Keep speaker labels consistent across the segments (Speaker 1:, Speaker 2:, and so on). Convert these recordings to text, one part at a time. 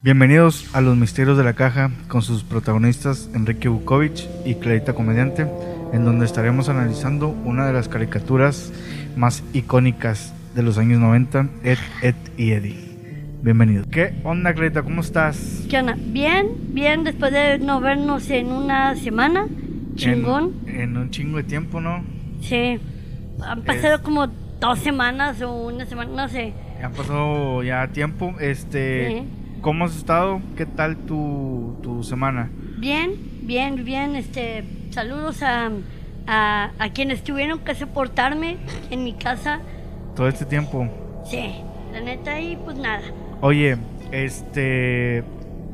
Speaker 1: Bienvenidos a Los Misterios de la Caja con sus protagonistas Enrique Bukovich y Clarita Comediante, en donde estaremos analizando una de las caricaturas más icónicas de los años 90, Ed, Ed y Eddie. Bienvenido. ¿Qué onda, Clarita? ¿Cómo estás?
Speaker 2: ¿Qué onda? Bien, bien, después de no vernos en una semana. Chingón.
Speaker 1: En, en un chingo de tiempo, ¿no?
Speaker 2: Sí. Han pasado como dos semanas o una semana, no sé.
Speaker 1: Ha pasado ya tiempo. Este,
Speaker 2: Sí.
Speaker 1: ¿Cómo has estado? ¿Qué tal tu, tu semana?
Speaker 2: Bien, bien, bien. Este, saludos a, a, a quienes tuvieron que soportarme en mi casa.
Speaker 1: Todo este tiempo.
Speaker 2: Sí, la neta, y pues nada.
Speaker 1: Oye, este.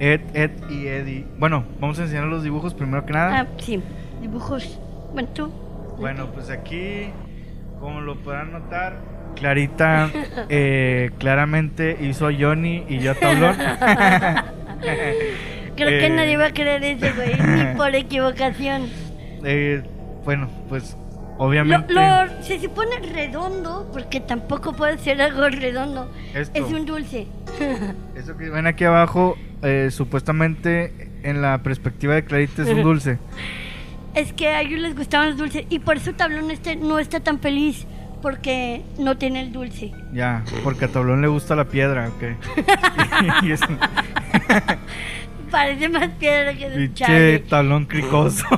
Speaker 1: Ed, Ed y Eddie. Bueno, vamos a enseñar los dibujos primero que nada.
Speaker 2: Ah, sí, dibujos. Bueno, tú.
Speaker 1: Bueno, pues aquí, como lo podrán notar, Clarita eh, claramente hizo Johnny y yo Tablón.
Speaker 2: Creo que
Speaker 1: Eh.
Speaker 2: nadie va a creer eso, güey, ni por equivocación.
Speaker 1: Eh, bueno, pues
Speaker 2: Lo,
Speaker 1: obviamente.
Speaker 2: lo- si se pone redondo, porque tampoco puede ser algo redondo,
Speaker 1: Esto.
Speaker 2: es un dulce.
Speaker 1: Eso que ven aquí abajo, eh, supuestamente en la perspectiva de Clarita es un dulce.
Speaker 2: Es que a ellos les gustaban los dulces y por eso Tablón este no está tan feliz porque no tiene el dulce.
Speaker 1: Ya, porque a Tablón le gusta la piedra, ok. un
Speaker 2: Parece más piedra que
Speaker 1: pinche
Speaker 2: chale.
Speaker 1: tablón cricoso.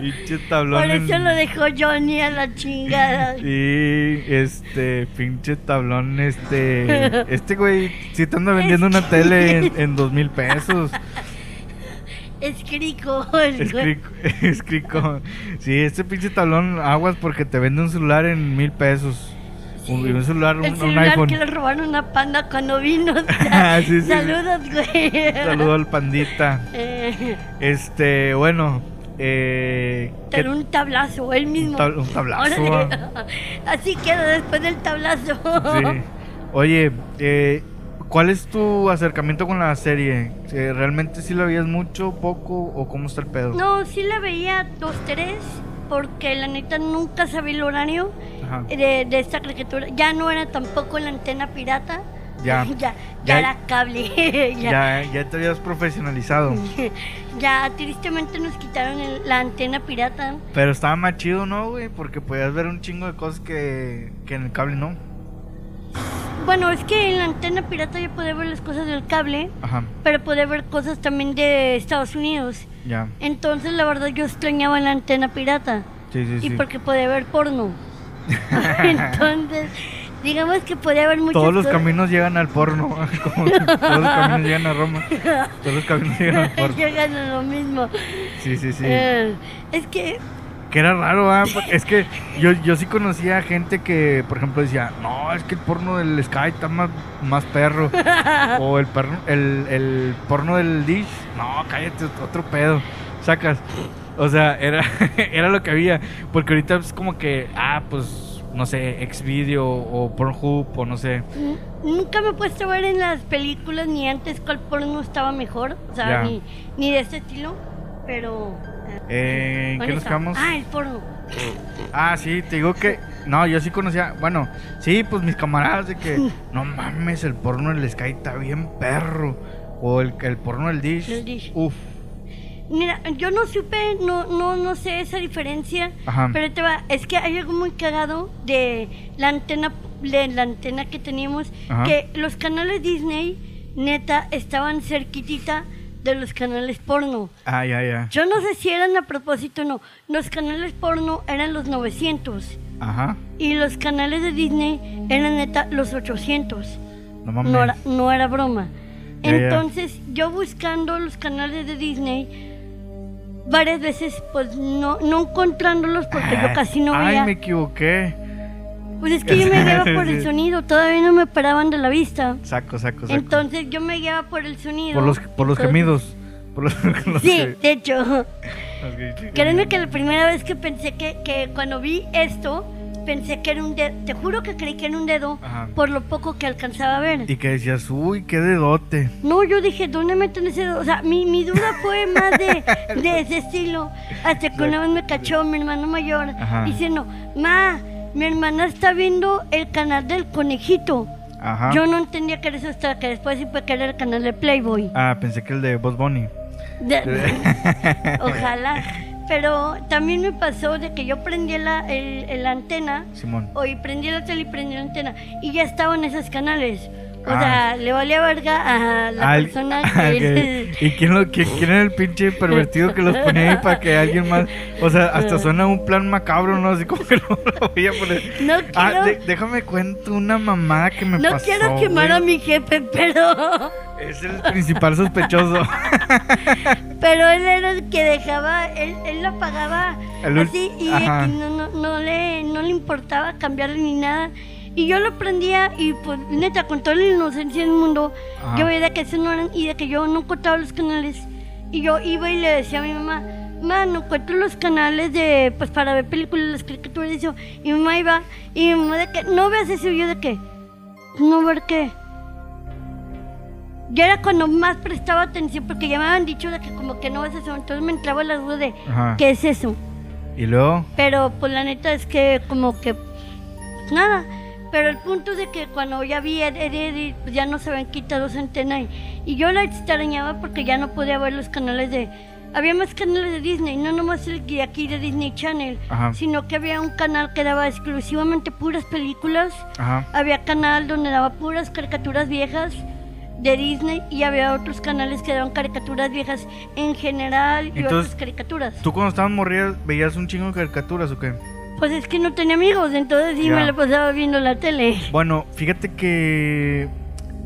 Speaker 1: pinche tablón.
Speaker 2: Por eso
Speaker 1: en-
Speaker 2: lo dejó Johnny a la chingada.
Speaker 1: Y este, pinche tablón, este. Este güey, si te anda vendiendo una tele en, en dos mil pesos.
Speaker 2: Es crico. el
Speaker 1: Es
Speaker 2: güey.
Speaker 1: crico, es crico. Sí, este pinche tablón, aguas porque te vende un celular en mil pesos. Un,
Speaker 2: Sí.
Speaker 1: un celular, un,
Speaker 2: El
Speaker 1: un
Speaker 2: celular
Speaker 1: iPhone.
Speaker 2: que le robaron una panda cuando vino.
Speaker 1: Ah, sí, sí.
Speaker 2: Saludos, güey.
Speaker 1: Saludo al pandita.
Speaker 2: Eh,
Speaker 1: Este, bueno, eh. ¿qué-
Speaker 2: Pero un tablazo, él mismo.
Speaker 1: Un tab- un tablazo,
Speaker 2: Órale. Así queda después del tablazo.
Speaker 1: Sí. Oye, eh, ¿cuál es tu acercamiento con la serie? Eh, ¿Realmente sí la veías mucho, poco o cómo está el pedo?
Speaker 2: No, sí la veía dos, tres, porque la neta nunca sabía el horario de, de esta caricatura. Ya no era tampoco la antena pirata.
Speaker 1: Ya.
Speaker 2: ya, ya,
Speaker 1: Ya-
Speaker 2: era cable. ya,
Speaker 1: Ya, ya te habías profesionalizado.
Speaker 2: ya, tristemente nos quitaron el- la antena pirata.
Speaker 1: Pero estaba más chido, ¿no, güey? Porque podías ver un chingo de cosas que, que en el cable no.
Speaker 2: Bueno, es que en la antena pirata yo podía ver las cosas del cable,
Speaker 1: Ajá,
Speaker 2: pero podía ver cosas también de Estados Unidos.
Speaker 1: ya.
Speaker 2: Entonces, la verdad, yo extrañaba la antena pirata.
Speaker 1: Sí, sí,
Speaker 2: Y
Speaker 1: sí.
Speaker 2: porque podía ver porno. Entonces, digamos que podía ver muchas
Speaker 1: Todos los
Speaker 2: cosas.
Speaker 1: caminos llegan al porno. Como todos los caminos llegan a Roma. Todos los caminos llegan al porno.
Speaker 2: Llegan a lo mismo.
Speaker 1: Sí, sí, sí.
Speaker 2: Eh, es que,
Speaker 1: Que era raro, ¿ah? Es que yo, yo sí conocía gente que, por ejemplo, decía, no, es que el porno del Sky está más, más perro. o el, perno, el, el porno del Dish, no, cállate, otro pedo. Sacas. O sea, era, era lo que había. Porque ahorita es como que, ah, pues, no sé, Xvideo o Pornhub o no sé.
Speaker 2: nunca me he puesto a ver en las películas ni antes cuál porno estaba mejor. O sea, ni, ni de este estilo. Pero. Eh,
Speaker 1: ¿En
Speaker 2: ¿dónde
Speaker 1: qué nos quedamos?
Speaker 2: Ah, el porno.
Speaker 1: Ah, sí, te digo que. No, yo sí conocía. Bueno, sí, pues mis camaradas de que. No mames, el porno del Sky está bien perro. O el, el porno del Dish.
Speaker 2: El Dish.
Speaker 1: Uf.
Speaker 2: Mira, yo no supe, no, no, no sé esa diferencia.
Speaker 1: Ajá.
Speaker 2: Pero te va, es que hay algo muy cagado de la antena, de la antena que teníamos,
Speaker 1: Ajá.
Speaker 2: que los canales Disney, neta, estaban cerquitita de los canales porno.
Speaker 1: Ah, ya, ya.
Speaker 2: Yo no sé si eran a propósito o no. Los canales porno eran los 900
Speaker 1: Ajá.
Speaker 2: y los canales de Disney eran neta los 800.
Speaker 1: No mames.
Speaker 2: No era, no era broma.
Speaker 1: Ya, ya.
Speaker 2: Entonces, yo buscando los canales de Disney, varias veces, pues no, no encontrándolos porque yo casi no
Speaker 1: Ay,
Speaker 2: veía.
Speaker 1: me equivoqué.
Speaker 2: Pues es que yo me guiaba por el sonido, todavía no me paraban de la vista.
Speaker 1: Saco, saco, saco.
Speaker 2: Entonces, yo me guiaba por el sonido.
Speaker 1: por los, por los gemidos. Por los, los
Speaker 2: Sí,
Speaker 1: que-
Speaker 2: de hecho. Créeme que la primera vez que pensé que, que cuando vi esto, pensé que era un dedo. Te juro que creí que era un dedo
Speaker 1: Ajá.
Speaker 2: por lo poco que alcanzaba a ver.
Speaker 1: Y que decías, uy, qué dedote.
Speaker 2: No, yo dije, ¿dónde meten ese dedo? O sea, mi, mi duda fue más de, de ese estilo. Hasta que una vez me cachó mi hermano mayor
Speaker 1: Ajá.
Speaker 2: diciendo, Ma, mi hermana está viendo el canal del conejito.
Speaker 1: Ajá.
Speaker 2: Yo no entendía que era eso hasta que después supe que era el canal de Playboy.
Speaker 1: Ah, pensé que el de Boss Bunny.
Speaker 2: De- Ojalá. Pero también me pasó de que yo prendía la, el, el antena,
Speaker 1: Simón.
Speaker 2: o y prendía la tele y prendía la antena, y ya estaban esos canales. O
Speaker 1: Ah.
Speaker 2: sea, le valía verga a la
Speaker 1: Al-
Speaker 2: persona
Speaker 1: ah,
Speaker 2: que...
Speaker 1: ¿Y quién, lo, quién, quién era el pinche pervertido que los ponía ahí para que alguien más... O sea, hasta suena un plan macabro, ¿no? Así como que no lo voy a poner.
Speaker 2: No
Speaker 1: Ah,
Speaker 2: quiero,
Speaker 1: de- déjame cuento una mamada que me
Speaker 2: no
Speaker 1: pasó,
Speaker 2: quiero quemar
Speaker 1: güey.
Speaker 2: a mi jefe, pero...
Speaker 1: Es el principal sospechoso.
Speaker 2: Pero él era el que dejaba, él, él la pagaba
Speaker 1: El
Speaker 2: así y no, no, no le, no le importaba cambiarle ni nada. Y yo lo prendía y pues neta, con toda la inocencia del mundo,
Speaker 1: Ajá.
Speaker 2: yo veía que eso no eran y de que yo no encontraba los canales. Y yo iba y le decía a mi mamá, mamá, no encuentro los canales de, pues para ver películas, las caricaturas y eso. Y mi mamá iba, y mi mamá de que, no veas eso, y yo de que, no ver qué. Ya era cuando más prestaba atención porque ya me habían dicho de que como que no ves eso, entonces me entraba la duda de
Speaker 1: Ajá.
Speaker 2: qué es eso.
Speaker 1: Y luego...
Speaker 2: Pero pues la neta es que como que nada. Pero el punto es de que cuando ya vi Ed, Ed, Ed, pues ya no se habían quitado esa antena y, y yo la extrañaba porque ya no podía ver los canales de... Había más canales de Disney, no nomás el de aquí de Disney Channel,
Speaker 1: Ajá.
Speaker 2: sino que había un canal que daba exclusivamente puras películas
Speaker 1: Ajá.
Speaker 2: había canal donde daba puras caricaturas viejas de Disney y había otros canales que daban caricaturas viejas en general y
Speaker 1: Entonces,
Speaker 2: otras caricaturas.
Speaker 1: ¿Tú cuando estabas morrida veías un chingo de caricaturas o qué?
Speaker 2: Pues es que no tenía amigos, entonces sí
Speaker 1: Ya.
Speaker 2: me la pasaba viendo la tele.
Speaker 1: Bueno, fíjate que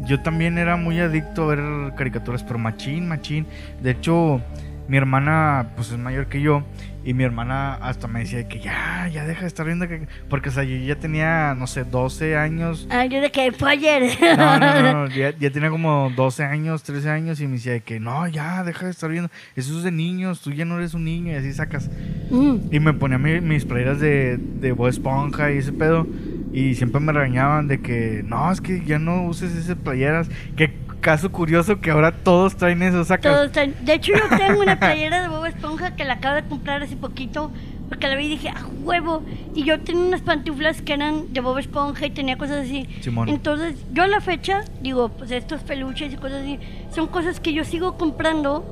Speaker 1: yo también era muy adicto a ver caricaturas, pero machín, machín. De hecho, mi hermana, pues es mayor que yo, y mi hermana hasta me decía que ya, ya deja de estar viendo que... Porque, o sea, yo ya tenía, no sé, 12 años.
Speaker 2: Ah, yo de que fue ayer.
Speaker 1: No, no, no, no, ya, ya tenía como 12 años, 13 años, y me decía de que no, ya, deja de estar viendo. Eso es de niños, tú ya no eres un niño, y así sacas.
Speaker 2: Mm.
Speaker 1: Y me ponía mi- mis playeras de, de Bob Esponja y ese pedo. Y siempre me regañaban de que, no, es que ya no uses esas playeras. Qué caso curioso que ahora todos traen eso, sacas.
Speaker 2: Todos están- De hecho, yo tengo una playera de Bob Esponja que la acabo de comprar hace poquito. Porque la vi y dije, ¡ah, huevo! Y yo tenía unas pantuflas que eran de Bob Esponja y tenía cosas así.
Speaker 1: Simón.
Speaker 2: Entonces, yo a la fecha, digo, pues estos peluches y cosas así, son cosas que yo sigo comprando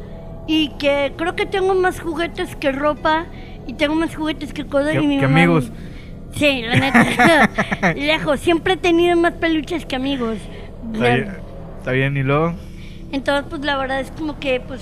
Speaker 2: y que creo que tengo más juguetes que ropa y tengo más juguetes que cosas.
Speaker 1: Que-
Speaker 2: y mi
Speaker 1: que
Speaker 2: mamá-
Speaker 1: amigos.
Speaker 2: Sí, la neta. Lejos, siempre he tenido más peluches que amigos.
Speaker 1: Está bien, y luego.
Speaker 2: Entonces, pues la verdad es como que, pues,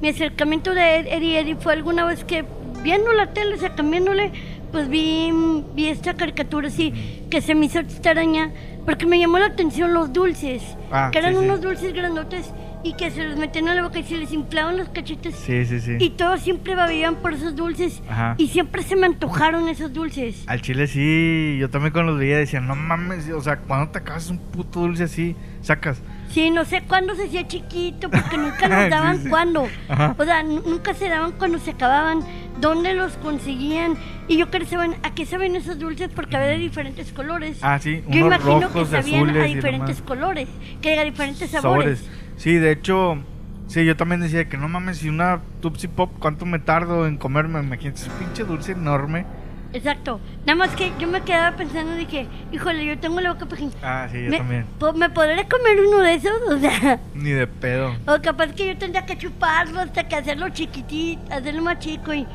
Speaker 2: mi acercamiento de Ed- Eddie Eddie fue alguna vez que viendo la tele, o sea, cambiándole, pues vi, vi esta caricatura así, que se me hizo extraña, porque me llamó la atención los dulces,
Speaker 1: Ah,
Speaker 2: que eran
Speaker 1: sí, sí.
Speaker 2: unos dulces grandotes y que se los metían a la boca y se les inflaban los cachetes.
Speaker 1: Sí, sí, sí.
Speaker 2: Y todos siempre babiaban por esos dulces
Speaker 1: Ajá.
Speaker 2: y siempre se me antojaron esos dulces.
Speaker 1: Al chile sí, yo también cuando los veía decía, no mames, o sea, cuando te acabas un puto dulce así, sacas.
Speaker 2: Sí, no sé cuándo se hacía chiquito, porque nunca nos daban
Speaker 1: sí.
Speaker 2: cuándo.
Speaker 1: Ajá.
Speaker 2: O sea, nu- nunca se daban cuando se acababan, dónde los conseguían. Y yo quería saber a qué saben esos dulces, porque había de diferentes colores.
Speaker 1: Ah, sí,
Speaker 2: yo
Speaker 1: unos
Speaker 2: imagino
Speaker 1: rojos,
Speaker 2: que sabían a diferentes colores, que a diferentes sabores.
Speaker 1: Sí, de hecho, sí, yo también decía que no mames, si una Tupsi Pop, ¿cuánto me tardo en comerme? Imagínate, ese pinche dulce enorme.
Speaker 2: Exacto. Nada más que yo me quedaba pensando, dije, híjole, yo tengo la boca pequeña.
Speaker 1: Ah, sí, yo
Speaker 2: ¿Me,
Speaker 1: también.
Speaker 2: po- ¿Me podré comer uno de esos? O sea,
Speaker 1: Ni de pedo.
Speaker 2: o capaz que yo tendría que chuparlo hasta que hacerlo chiquitito, hacerlo más chico y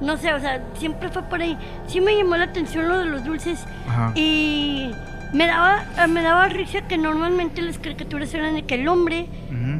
Speaker 2: no sé, o sea, siempre fue por ahí. Sí me llamó la atención lo de los dulces
Speaker 1: Ajá.
Speaker 2: y me daba, ah, me daba risa que normalmente las caricaturas eran de que el hombre,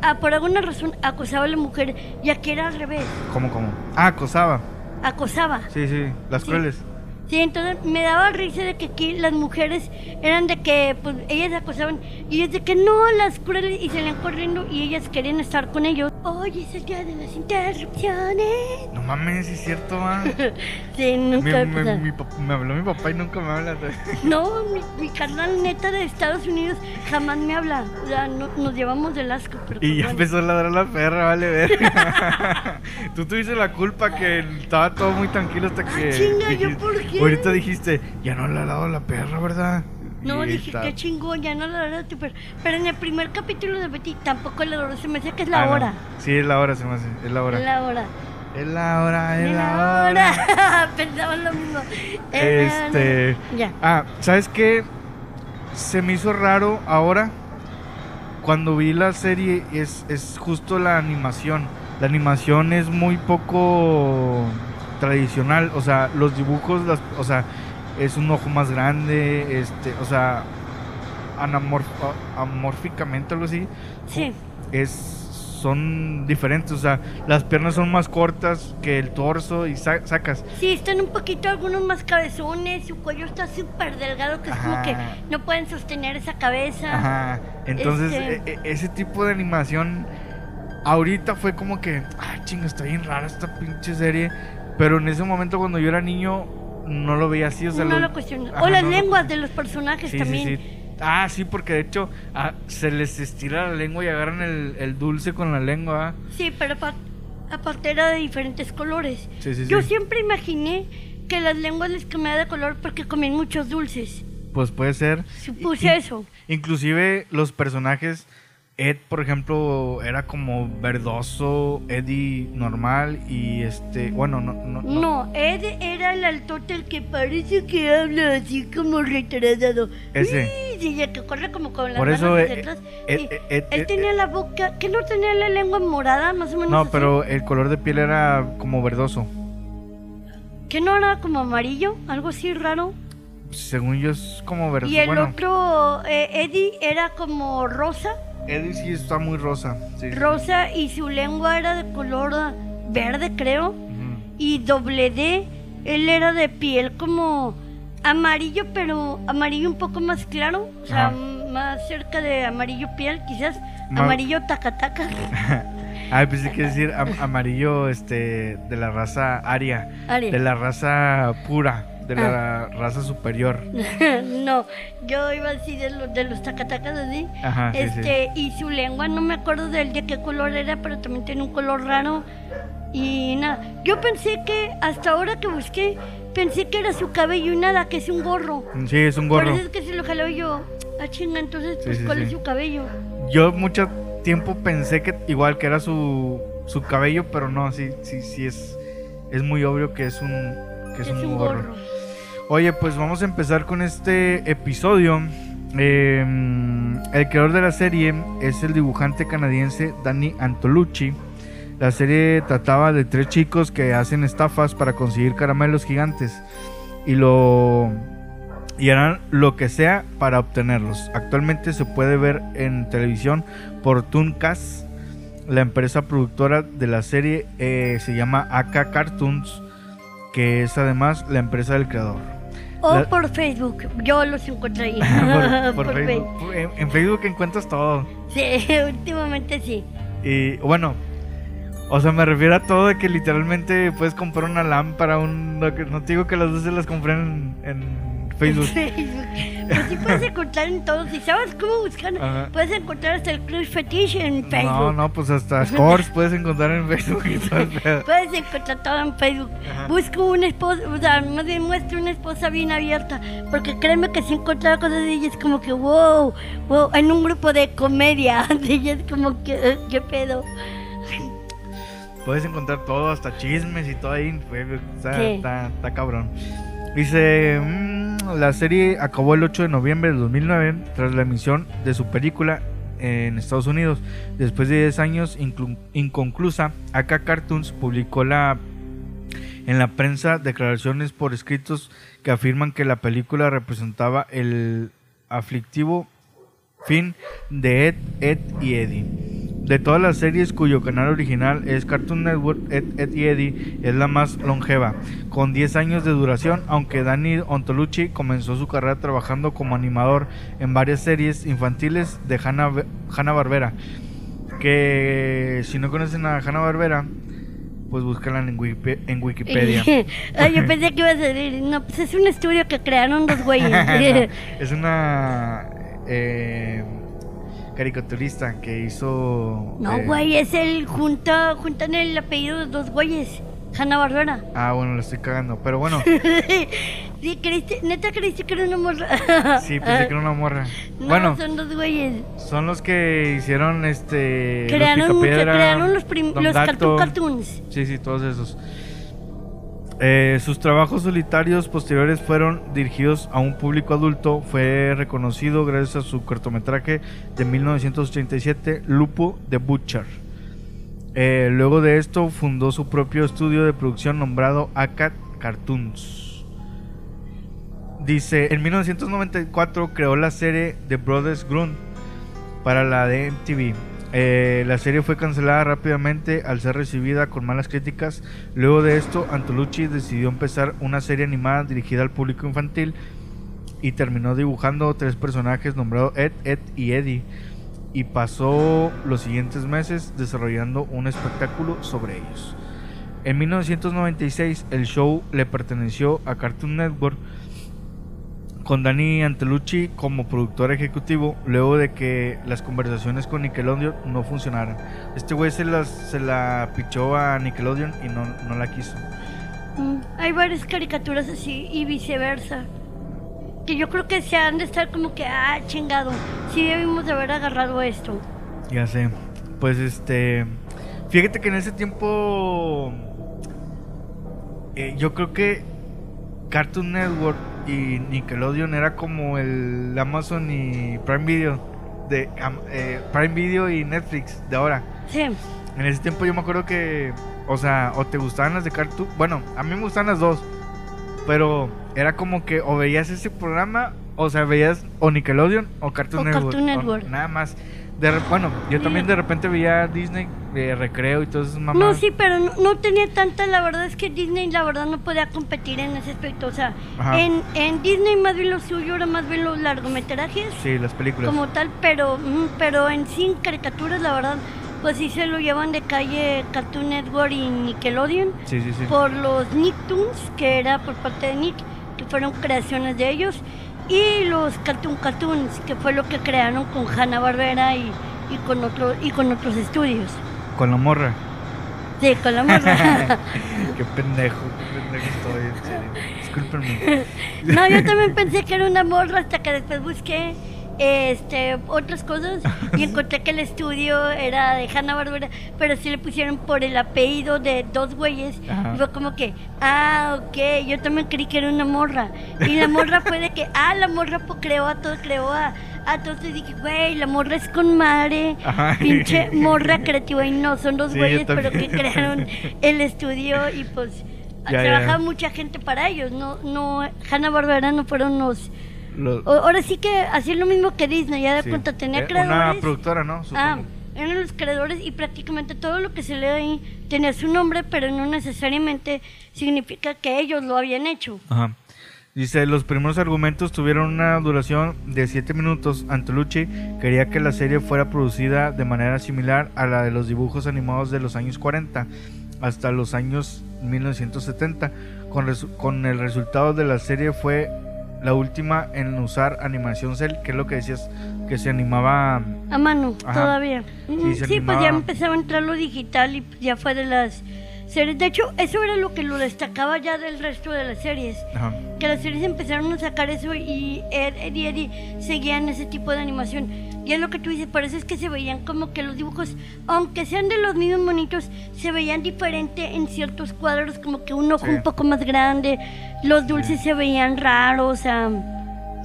Speaker 2: ah, por alguna razón, acosaba a la mujer y aquí era al revés,
Speaker 1: ¿Cómo, cómo? Ah, acosaba.
Speaker 2: acosaba.
Speaker 1: Sí, sí, las
Speaker 2: Sí.
Speaker 1: crueles.
Speaker 2: Sí, entonces me daba risa de que aquí las mujeres eran de que pues ellas acosaban y es de que no, las crueles y salían corriendo y ellas querían estar con ellos. Hoy es el día de las interrupciones.
Speaker 1: No mames, es cierto, va.
Speaker 2: Sí, nunca.
Speaker 1: me,
Speaker 2: sea,
Speaker 1: mi pap- me habló mi papá y nunca me habla.
Speaker 2: No, mi, mi carnal neta de Estados Unidos jamás me habla. O sea, no- nos llevamos del asco. Pero
Speaker 1: Y
Speaker 2: pues,
Speaker 1: ya
Speaker 2: bueno.
Speaker 1: empezó a ladrar la perra, vale ver. Tú tuviste la culpa que estaba todo muy tranquilo hasta
Speaker 2: Ah,
Speaker 1: que.
Speaker 2: chinga, ¿yo por qué?
Speaker 1: Ahorita dijiste, ya no le ha dado la perra, ¿verdad?
Speaker 2: No,
Speaker 1: Y
Speaker 2: dije,
Speaker 1: está-
Speaker 2: qué chingón, ya no la verdad, pero, pero en el primer capítulo de Betty tampoco la hora, se me hace que es
Speaker 1: Ah,
Speaker 2: la
Speaker 1: no.
Speaker 2: hora.
Speaker 1: Sí, es la hora, se me hace. Es la hora.
Speaker 2: La hora.
Speaker 1: Es la hora, es
Speaker 2: Es
Speaker 1: la hora.
Speaker 2: hora. Pensaba lo mismo. Es
Speaker 1: Este.
Speaker 2: Ya.
Speaker 1: Ah, ¿sabes qué? se me hizo raro ahora cuando vi la serie es, es justo la animación. La animación es muy poco tradicional, o sea, los dibujos, las, o sea, es un ojo más grande, este, o sea, anamorf- amórficamente algo así,
Speaker 2: Sí.
Speaker 1: es son diferentes, o sea, las piernas son más cortas que el torso y sa- sacas.
Speaker 2: Sí, están un poquito algunos más cabezones, su cuello está súper delgado que es como que no pueden sostener esa cabeza.
Speaker 1: Ajá. Entonces,
Speaker 2: Este-
Speaker 1: e- e- ese tipo de animación ahorita fue como que, ah, chinga, está bien rara esta pinche serie, pero en ese momento cuando yo era niño no lo veía así, o sea,
Speaker 2: no
Speaker 1: lo-
Speaker 2: lo.
Speaker 1: Ajá,
Speaker 2: O las
Speaker 1: no
Speaker 2: lenguas de los personajes
Speaker 1: Sí,
Speaker 2: también.
Speaker 1: sí. Ah, sí, porque de hecho ah, se les estira la lengua y agarran el, el dulce con la lengua.
Speaker 2: Sí, pero apa- aparte era de diferentes colores. Yo siempre imaginé que las lenguas les cambiaban de color porque comían muchos dulces.
Speaker 1: Pues puede ser.
Speaker 2: Supuse
Speaker 1: in-
Speaker 2: eso.
Speaker 1: Inclusive los personajes, Ed, por ejemplo, era como verdoso, Eddie normal y este, bueno, no, no, no.
Speaker 2: No, Ed era el altote el que parece que habla así como retrasado.
Speaker 1: Ese.
Speaker 2: Sí, ya que corre como con las
Speaker 1: Por
Speaker 2: manos
Speaker 1: eso,
Speaker 2: hacia atrás.
Speaker 1: eh,
Speaker 2: Sí.
Speaker 1: eh, eh,
Speaker 2: Él tenía la boca, que no tenía la lengua morada, más o menos.
Speaker 1: No,
Speaker 2: así?
Speaker 1: pero el color de piel era como verdoso.
Speaker 2: Que no era como amarillo, algo así raro.
Speaker 1: Según yo es como verdoso.
Speaker 2: Y el
Speaker 1: bueno,
Speaker 2: otro, eh, Eddie, era como rosa.
Speaker 1: Eddie sí está muy rosa. sí, sí.
Speaker 2: Rosa y su lengua era de color verde, creo. Y doble D, él era de piel como amarillo, pero amarillo un poco más claro. O sea,
Speaker 1: Ajá.
Speaker 2: más cerca de amarillo piel, quizás.
Speaker 1: Ma-
Speaker 2: Amarillo tacataca.
Speaker 1: Ah, pensé que decir am- amarillo este de la raza aria,
Speaker 2: Aria.
Speaker 1: de la raza pura, de la raza superior.
Speaker 2: no, yo iba así de los, de los tacatacas así.
Speaker 1: Ajá, sí, sí.
Speaker 2: este, y su lengua, no me acuerdo del de qué color era, pero también tiene un color raro. Y nada, yo pensé que, hasta ahora que busqué, pensé que era su cabello y nada, que es un gorro.
Speaker 1: Sí, es un
Speaker 2: Por
Speaker 1: gorro.
Speaker 2: eso es que se lo jaló yo, ah chinga, entonces, pues,
Speaker 1: sí,
Speaker 2: ¿cuál es su cabello?
Speaker 1: Yo mucho tiempo pensé que igual que era su, su cabello, pero no, sí, sí, sí es es muy obvio que es un que es, un, gorro. Oye, pues vamos a empezar con este episodio. Eh, el creador de la serie es el dibujante canadiense Danny Antolucci. La serie trataba de tres chicos que hacen estafas para conseguir caramelos gigantes y lo y harán lo que sea para obtenerlos. Actualmente se puede ver en televisión por Tooncast. La empresa productora de la serie eh, se llama AK Cartoons, que es además la empresa del creador.
Speaker 2: O
Speaker 1: La-
Speaker 2: por Facebook, yo los encontré ahí.
Speaker 1: por, por Facebook. En, en Facebook encuentras todo.
Speaker 2: Sí, últimamente sí.
Speaker 1: Y bueno, o sea, me refiero a todo de que literalmente puedes comprar una lámpara, un... No te digo que las dos se las compré en, en Facebook.
Speaker 2: Facebook. Pues sí puedes encontrar en todos. ¿Y sabes cómo buscar?
Speaker 1: Ajá.
Speaker 2: Puedes encontrar hasta el Club Fetish en Facebook.
Speaker 1: No, no, pues hasta scores puedes encontrar en Facebook y todo el pedo.
Speaker 2: Puedes encontrar todo en Facebook.
Speaker 1: Ajá.
Speaker 2: Busco una esposa, o sea, más bien una esposa bien abierta. Porque créeme que si he encontrado cosas de ella es como que, wow, wow, en un grupo de comedia. De ella es como que, ¿qué pedo?
Speaker 1: Puedes encontrar todo, hasta chismes y todo ahí en Facebook. Está,
Speaker 2: Sí.
Speaker 1: está- está cabrón. Dice, mm, la serie acabó el 8 de noviembre de 2009 tras la emisión de su película en Estados Unidos. Después de 10 años inconclusa, AK Cartoons publicó la en la prensa declaraciones por escritos que afirman que la película representaba el aflictivo fin de Ed, Ed y Eddie. De todas las series cuyo canal original es Cartoon Network, Ed, Ed y Eddie es la más longeva, con 10 años de duración, aunque Danny Ontolucci comenzó su carrera trabajando como animador en varias series infantiles de Hanna, Barbera. Que si no conocen a Hanna Barbera, pues búscanla en, en Wikipedia.
Speaker 2: Ay, yo pensé que iba a salir. No, pues es un estudio que crearon dos güeyes.
Speaker 1: No, es una eh, caricaturista que hizo.
Speaker 2: No,
Speaker 1: eh,
Speaker 2: güey, es el junta, juntan el apellido de dos güeyes. Hanna Barbera.
Speaker 1: Ah, bueno, lo estoy cagando. Pero bueno,
Speaker 2: sí, creíste, neta creíste que era una morra.
Speaker 1: sí, pensé que era una morra.
Speaker 2: No,
Speaker 1: bueno,
Speaker 2: son dos güeyes.
Speaker 1: son los que hicieron este. los
Speaker 2: Crearon, mucho-
Speaker 1: Picapiedra,
Speaker 2: crearon los, los. Cartoon Cartoons.
Speaker 1: Sí, sí, todos esos. Eh, sus trabajos solitarios posteriores fueron dirigidos a un público adulto. Fue reconocido gracias a su cortometraje de 1987, Lupo the Butcher. Eh, luego de esto fundó su propio estudio de producción nombrado ACAT Cartoons. Dice, en 1994 creó la serie The Brothers Grunt para la de MTV. Eh, la serie fue cancelada rápidamente al ser recibida con malas críticas. Luego de esto, Antolucci decidió empezar una serie animada dirigida al público infantil y terminó dibujando tres personajes nombrados Ed, Ed y Eddie. Y pasó los siguientes meses desarrollando un espectáculo sobre ellos. En 1996 el show le perteneció a Cartoon Network con Danny Antelucci como productor ejecutivo luego de que las conversaciones con Nickelodeon no funcionaran. Este güey se, las, se la pichó a Nickelodeon y no, no la quiso.
Speaker 2: Mm, hay varias caricaturas así y viceversa. Que yo creo que se han de estar como que, ah, chingado. Sí debimos de haber agarrado esto.
Speaker 1: Ya sé. Pues este. Fíjate que en ese tiempo. eh, yo creo que Cartoon Network y Nickelodeon era como el Amazon y Prime Video. De eh, Prime Video y Netflix de ahora.
Speaker 2: Sí.
Speaker 1: En ese tiempo yo me acuerdo que. O sea, o te gustaban las de Cartoon. Bueno, a mí me gustan las dos. Pero era como que o veías ese programa, o sea, veías o Nickelodeon o Cartoon
Speaker 2: O
Speaker 1: Network.
Speaker 2: Cartoon
Speaker 1: o
Speaker 2: Network.
Speaker 1: nada más. De re- bueno, yo también de repente veía Disney de recreo y todas esas mamás.
Speaker 2: No, sí, pero no, no tenía tanta, la verdad es que Disney la verdad no podía competir en ese aspecto. O sea, en, en Disney más bien lo suyo era más bien los largometrajes
Speaker 1: Sí, las películas.
Speaker 2: como tal, pero, mm, pero en sí en caricaturas la verdad, pues sí se lo llevan de calle Cartoon Network y Nickelodeon
Speaker 1: Sí, sí, sí.
Speaker 2: por los Nicktoons, que era por parte de Nick, que fueron creaciones de ellos, y los Cartoon Cartoons, que fue lo que crearon con Hanna Barbera y, y con otro, y con otros estudios.
Speaker 1: Con la morra.
Speaker 2: Sí, con la morra.
Speaker 1: qué pendejo, qué pendejo estoy, en serio. Discúlpenme.
Speaker 2: No, yo también pensé que era una morra hasta que después busqué este otras cosas y encontré que el estudio era de Hanna Barbera, pero sí le pusieron por el apellido de dos güeyes.
Speaker 1: Ajá.
Speaker 2: Y fue como que, ah, ok, yo también creí que era una morra. Y la morra fue de que, ah, la morra creó a todo, creó a, a. Y dije, güey, la morra es con madre,
Speaker 1: Ajá.
Speaker 2: pinche morra creativa. Y no, son dos
Speaker 1: Sí,
Speaker 2: güeyes, pero que crearon el estudio y pues
Speaker 1: Ya,
Speaker 2: trabajaba
Speaker 1: ya.
Speaker 2: mucha gente para ellos, no, no, Hanna Barbera no fueron los, O- ahora sí que hacían lo mismo que Disney, ya de
Speaker 1: sí.
Speaker 2: cuenta tenía
Speaker 1: Eh,
Speaker 2: creadores,
Speaker 1: Una productora, ¿no?
Speaker 2: ah, eran los creadores y prácticamente todo lo que se lee ahí tenía su nombre, pero no necesariamente significa que ellos lo habían hecho.
Speaker 1: Ajá. Dice, los primeros argumentos tuvieron una duración de 7 minutos. Antolucci quería que la serie fuera producida de manera similar a la de los dibujos animados de los años 40 hasta los años 1970. Con, con el resultado de la serie fue la última en usar animación cel, que es lo que decías, que se animaba...
Speaker 2: A mano,
Speaker 1: Ajá.
Speaker 2: todavía.
Speaker 1: Sí,
Speaker 2: pues ya empezaba a entrar lo digital y ya fue de las series. De hecho, eso era lo que lo destacaba ya del resto de las series.
Speaker 1: Ajá.
Speaker 2: que las series empezaron a sacar eso y Ed, Ed y Eddie seguían ese tipo de animación. Y es lo que tú dices, por eso es que se veían como que los dibujos, aunque sean de los mismos monitos, se veían diferente en ciertos cuadros, como que un ojo
Speaker 1: Sí.
Speaker 2: un poco más grande, los dulces se veían raros, o sea,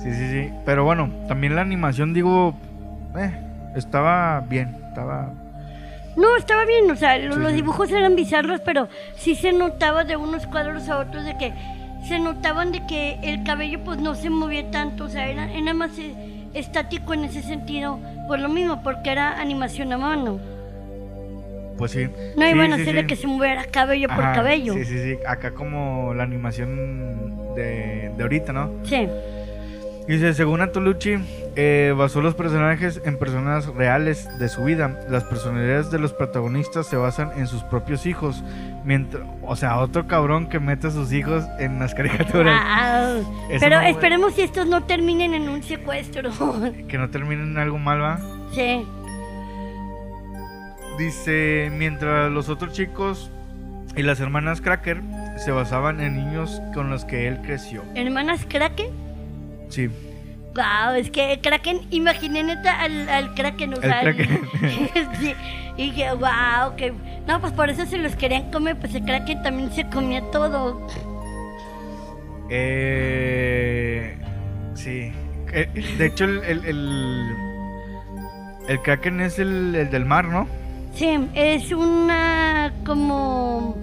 Speaker 1: Sí, sí, sí. Pero bueno, también la animación, digo, eh, estaba bien, estaba...
Speaker 2: no, estaba bien, o sea,
Speaker 1: Sí,
Speaker 2: los dibujos eran bizarros, pero sí se notaba de unos cuadros a otros de que se notaban de que el cabello pues no se movía tanto, o sea, era, era más eh, estático en ese sentido, por lo mismo, porque era animación a mano.
Speaker 1: Pues sí.
Speaker 2: No
Speaker 1: Sí,
Speaker 2: iban a
Speaker 1: sí,
Speaker 2: hacerle
Speaker 1: sí.
Speaker 2: que se moviera cabello por cabello.
Speaker 1: Sí, sí, sí. Acá como la animación de, de ahorita, ¿no?
Speaker 2: Sí.
Speaker 1: Dice, según Antolucci, eh, basó los personajes en personas reales de su vida. Las personalidades de los protagonistas se basan en sus propios hijos. Mientras, o sea, otro cabrón que mete a sus hijos en las caricaturas. Eso
Speaker 2: pero
Speaker 1: no-
Speaker 2: esperemos que estos no terminen en un secuestro.
Speaker 1: Que no terminen en algo mal, ¿va?
Speaker 2: sí.
Speaker 1: Dice, mientras los otros chicos y las hermanas Cracker se basaban en niños con los que él creció.
Speaker 2: Hermanas Kraken.
Speaker 1: Sí.
Speaker 2: Wow, es que Kraken, imaginé neta al, al Kraken, o
Speaker 1: El
Speaker 2: sea, al-
Speaker 1: Kraken.
Speaker 2: sí, y dije, wow, que. No, pues por eso se los querían comer, pues el Kraken también se comía todo.
Speaker 1: Eh, sí. Eh, de hecho, el, el, el, el Kraken es el, el del mar, ¿no?
Speaker 2: Sí, es una como...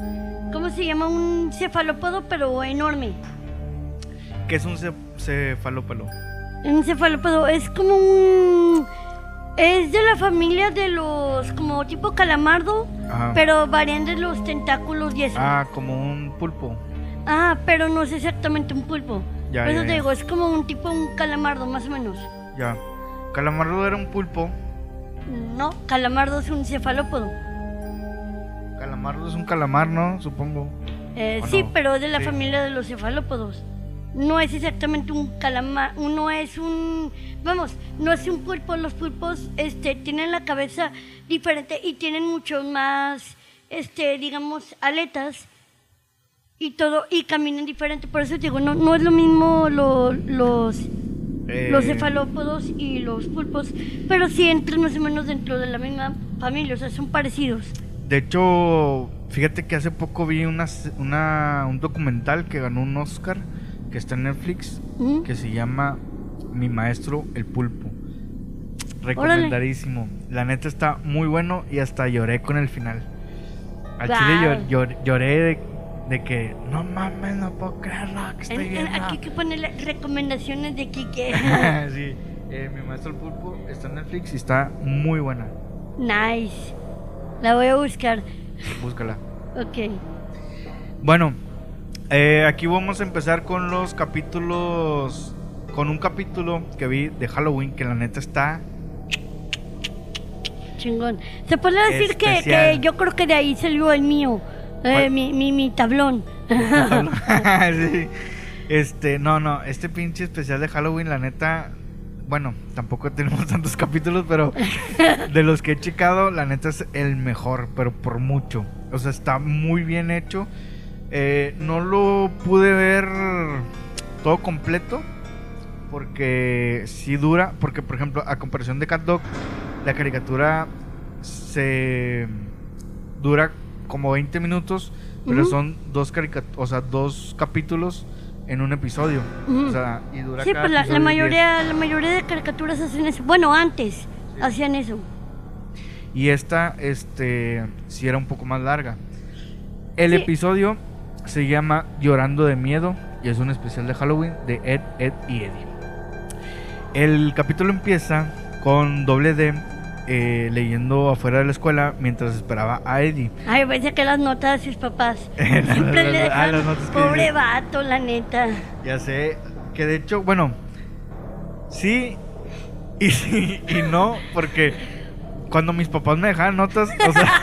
Speaker 2: ¿Cómo se llama? Un cefalópodo, pero enorme.
Speaker 1: Que es un ce- cefalópalo.
Speaker 2: Un cefalópodo es como un... Es de la familia de los... como tipo calamardo,
Speaker 1: Ajá.
Speaker 2: pero varían de los tentáculos y eso.
Speaker 1: Ah, como un pulpo.
Speaker 2: Ah, pero no es exactamente un pulpo.
Speaker 1: Ya,
Speaker 2: Por eso
Speaker 1: ya,
Speaker 2: te
Speaker 1: ya.
Speaker 2: digo, es como un tipo un calamardo, más o menos.
Speaker 1: Ya. Calamardo era un pulpo.
Speaker 2: No, calamardo es un cefalópodo.
Speaker 1: Calamardo es un calamar, ¿no? Supongo.
Speaker 2: Eh,
Speaker 1: ¿O
Speaker 2: sí,
Speaker 1: no?
Speaker 2: pero es de la
Speaker 1: Sí.
Speaker 2: familia de los cefalópodos. No es exactamente un calamar, uno es un, vamos, no es un pulpo. Los pulpos, este, tienen la cabeza diferente y tienen mucho más, este, digamos, aletas y todo y caminan diferente. Por eso digo, no, no es lo mismo lo- los
Speaker 1: Eh,
Speaker 2: los cefalópodos y los pulpos, pero sí entran más o menos dentro de la misma familia, o sea, son parecidos.
Speaker 1: De hecho, fíjate que hace poco vi una, una- un documental que ganó un Oscar, que está en Netflix, que se llama Mi Maestro el Pulpo. Recomendadísimo. La neta está muy bueno y hasta lloré con el final. Al
Speaker 2: Wow.
Speaker 1: chile llor- llor- lloré de, de que, no mames, no puedo creerlo, que estoy
Speaker 2: En- en-
Speaker 1: viendo".
Speaker 2: aquí hay que ponerle recomendaciones de Kike.
Speaker 1: sí, eh, Mi Maestro el Pulpo está en Netflix y está muy buena.
Speaker 2: nice. La voy a buscar.
Speaker 1: Búscala.
Speaker 2: Ok.
Speaker 1: Bueno, eh, aquí vamos a empezar con los capítulos. Con un capítulo que vi de Halloween que la neta está.
Speaker 2: Chingón. Se puede decir que, que yo creo que de ahí salió el mío. eh, mi, mi, mi tablón.
Speaker 1: sí. Este, no, no, este pinche especial de Halloween, la neta. Bueno, tampoco tenemos tantos capítulos, pero de los que he checado, la neta es el mejor, pero por mucho. O sea, está muy bien hecho. Eh, no lo pude ver todo completo, porque sí dura, porque por ejemplo, a comparación de Cat Dog, la caricatura se dura como 20 minutos, pero son dos o sea, dos capítulos en un episodio.
Speaker 2: Ujú.
Speaker 1: O sea, y dura
Speaker 2: Sí,
Speaker 1: cada
Speaker 2: pues la, la
Speaker 1: episodio 10.
Speaker 2: mayoría, la mayoría de caricaturas hacen eso. Bueno, antes hacían eso.
Speaker 1: Y esta, este, sí era un poco más larga. El
Speaker 2: Sí.
Speaker 1: episodio se llama Llorando de Miedo y es un especial de Halloween de Ed, Ed y Eddie. El capítulo empieza con doble D eh, leyendo afuera de la escuela mientras esperaba a Eddie.
Speaker 2: Ay, pensé que las notas de sus papás. Siempre le
Speaker 1: ah,
Speaker 2: dejan.
Speaker 1: las notas que
Speaker 2: Pobre
Speaker 1: dice.
Speaker 2: vato, la neta.
Speaker 1: Ya sé que de hecho, bueno, sí y sí y no, porque cuando mis papás me dejaban notas, o sea,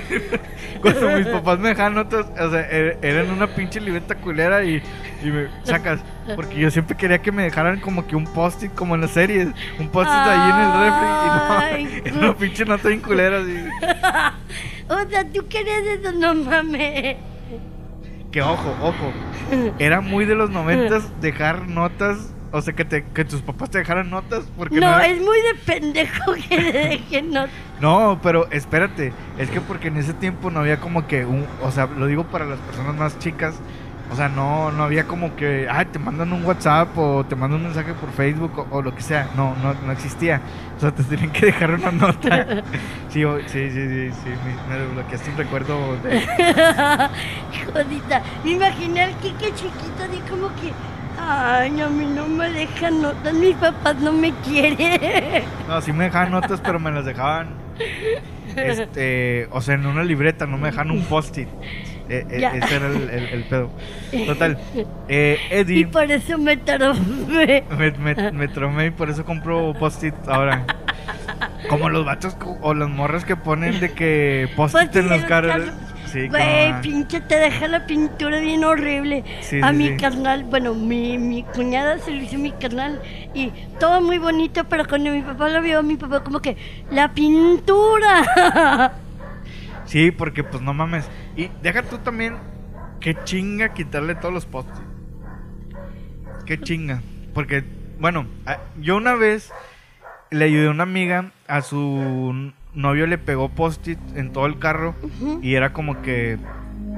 Speaker 1: cuando mis papás me dejaban notas, o sea, er- eran una pinche libreta culera y, y me sacas, porque yo siempre quería que me dejaran como que un post-it como en las series, un post-it ahí en el refri y no, era una pinche nota bien culera así.
Speaker 2: O sea, tú querías eso, no mames.
Speaker 1: Que ojo, ojo. Era muy de los noventas dejar notas. O sea, que, te, que tus papás te dejaran notas. Porque
Speaker 2: No,
Speaker 1: no,
Speaker 2: es muy de pendejo que le dejen notas.
Speaker 1: no, pero espérate. Es que porque en ese tiempo no había como que un. O sea, lo digo para las personas más chicas. O sea, no, no había como que. Ay, te mandan un WhatsApp o te mandan un mensaje por Facebook o, o lo que sea. No, no, no existía. O sea, te tenían que dejar una nota. Sí, o- sí, sí, sí. sí me, me desbloqueaste un recuerdo de.
Speaker 2: Jodita. Me imaginé al Kike chiquito así como que. Ay, a mí no me dejan notas, mis papás no me quieren.
Speaker 1: No, sí me dejaban notas, pero me las dejaban. Este, o sea, en una libreta, no me dejaban un post-it. Eh, eh,
Speaker 2: Ya.
Speaker 1: ese era el, el- el pedo. Total. Eh,
Speaker 2: Y
Speaker 1: Eddie
Speaker 2: por eso me tardó.
Speaker 1: me, me, me traumé y por eso compro post-it ahora. Como los vatos o las morras que ponen de que post-it en los carros. Sí,
Speaker 2: Güey,
Speaker 1: como-
Speaker 2: pinche, te deja la pintura bien horrible.
Speaker 1: Sí,
Speaker 2: a
Speaker 1: sí,
Speaker 2: mi carnal, bueno, mi, mi cuñada se lo hizo mi carnal y todo muy bonito, pero cuando mi papá lo vio, mi papá como que, ¡la pintura!
Speaker 1: Sí, porque pues no mames. Y deja tú también que chinga quitarle todos los post-it. Qué chinga. Porque, bueno, yo una vez le ayudé a una amiga, a su novio le pegó post-it en todo el carro y era como que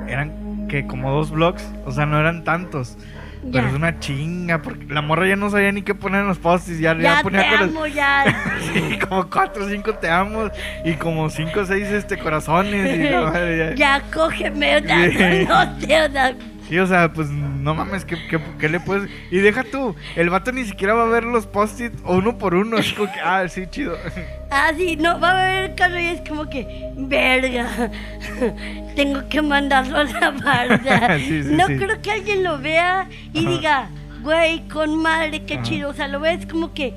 Speaker 1: eran que como dos blogs, o sea, no eran tantos. Pero es una chinga, porque la morra ya no sabía ni qué poner en los posts, ya, ya,
Speaker 2: Ya te
Speaker 1: ponía los-
Speaker 2: amo, ya.
Speaker 1: Sí, como cuatro o cinco te amo y como cinco o seis este, corazones. Y, ya.
Speaker 2: Ya, cógeme,
Speaker 1: Sí.
Speaker 2: no te, o sea,
Speaker 1: Sí, o sea, pues no mames, ¿qué, qué, qué le puedes...? Y deja tú, el vato ni siquiera va a ver los post-it uno por uno, es como que, ah, sí, chido.
Speaker 2: Ah, sí, no, va a ver el carro y es como que, verga, tengo que mandarlo a la barda.
Speaker 1: Sí, sí,
Speaker 2: no
Speaker 1: sí.
Speaker 2: creo que alguien lo vea y
Speaker 1: Ajá.
Speaker 2: diga, güey, con madre, qué
Speaker 1: Ajá.
Speaker 2: chido. O sea, lo ves como que,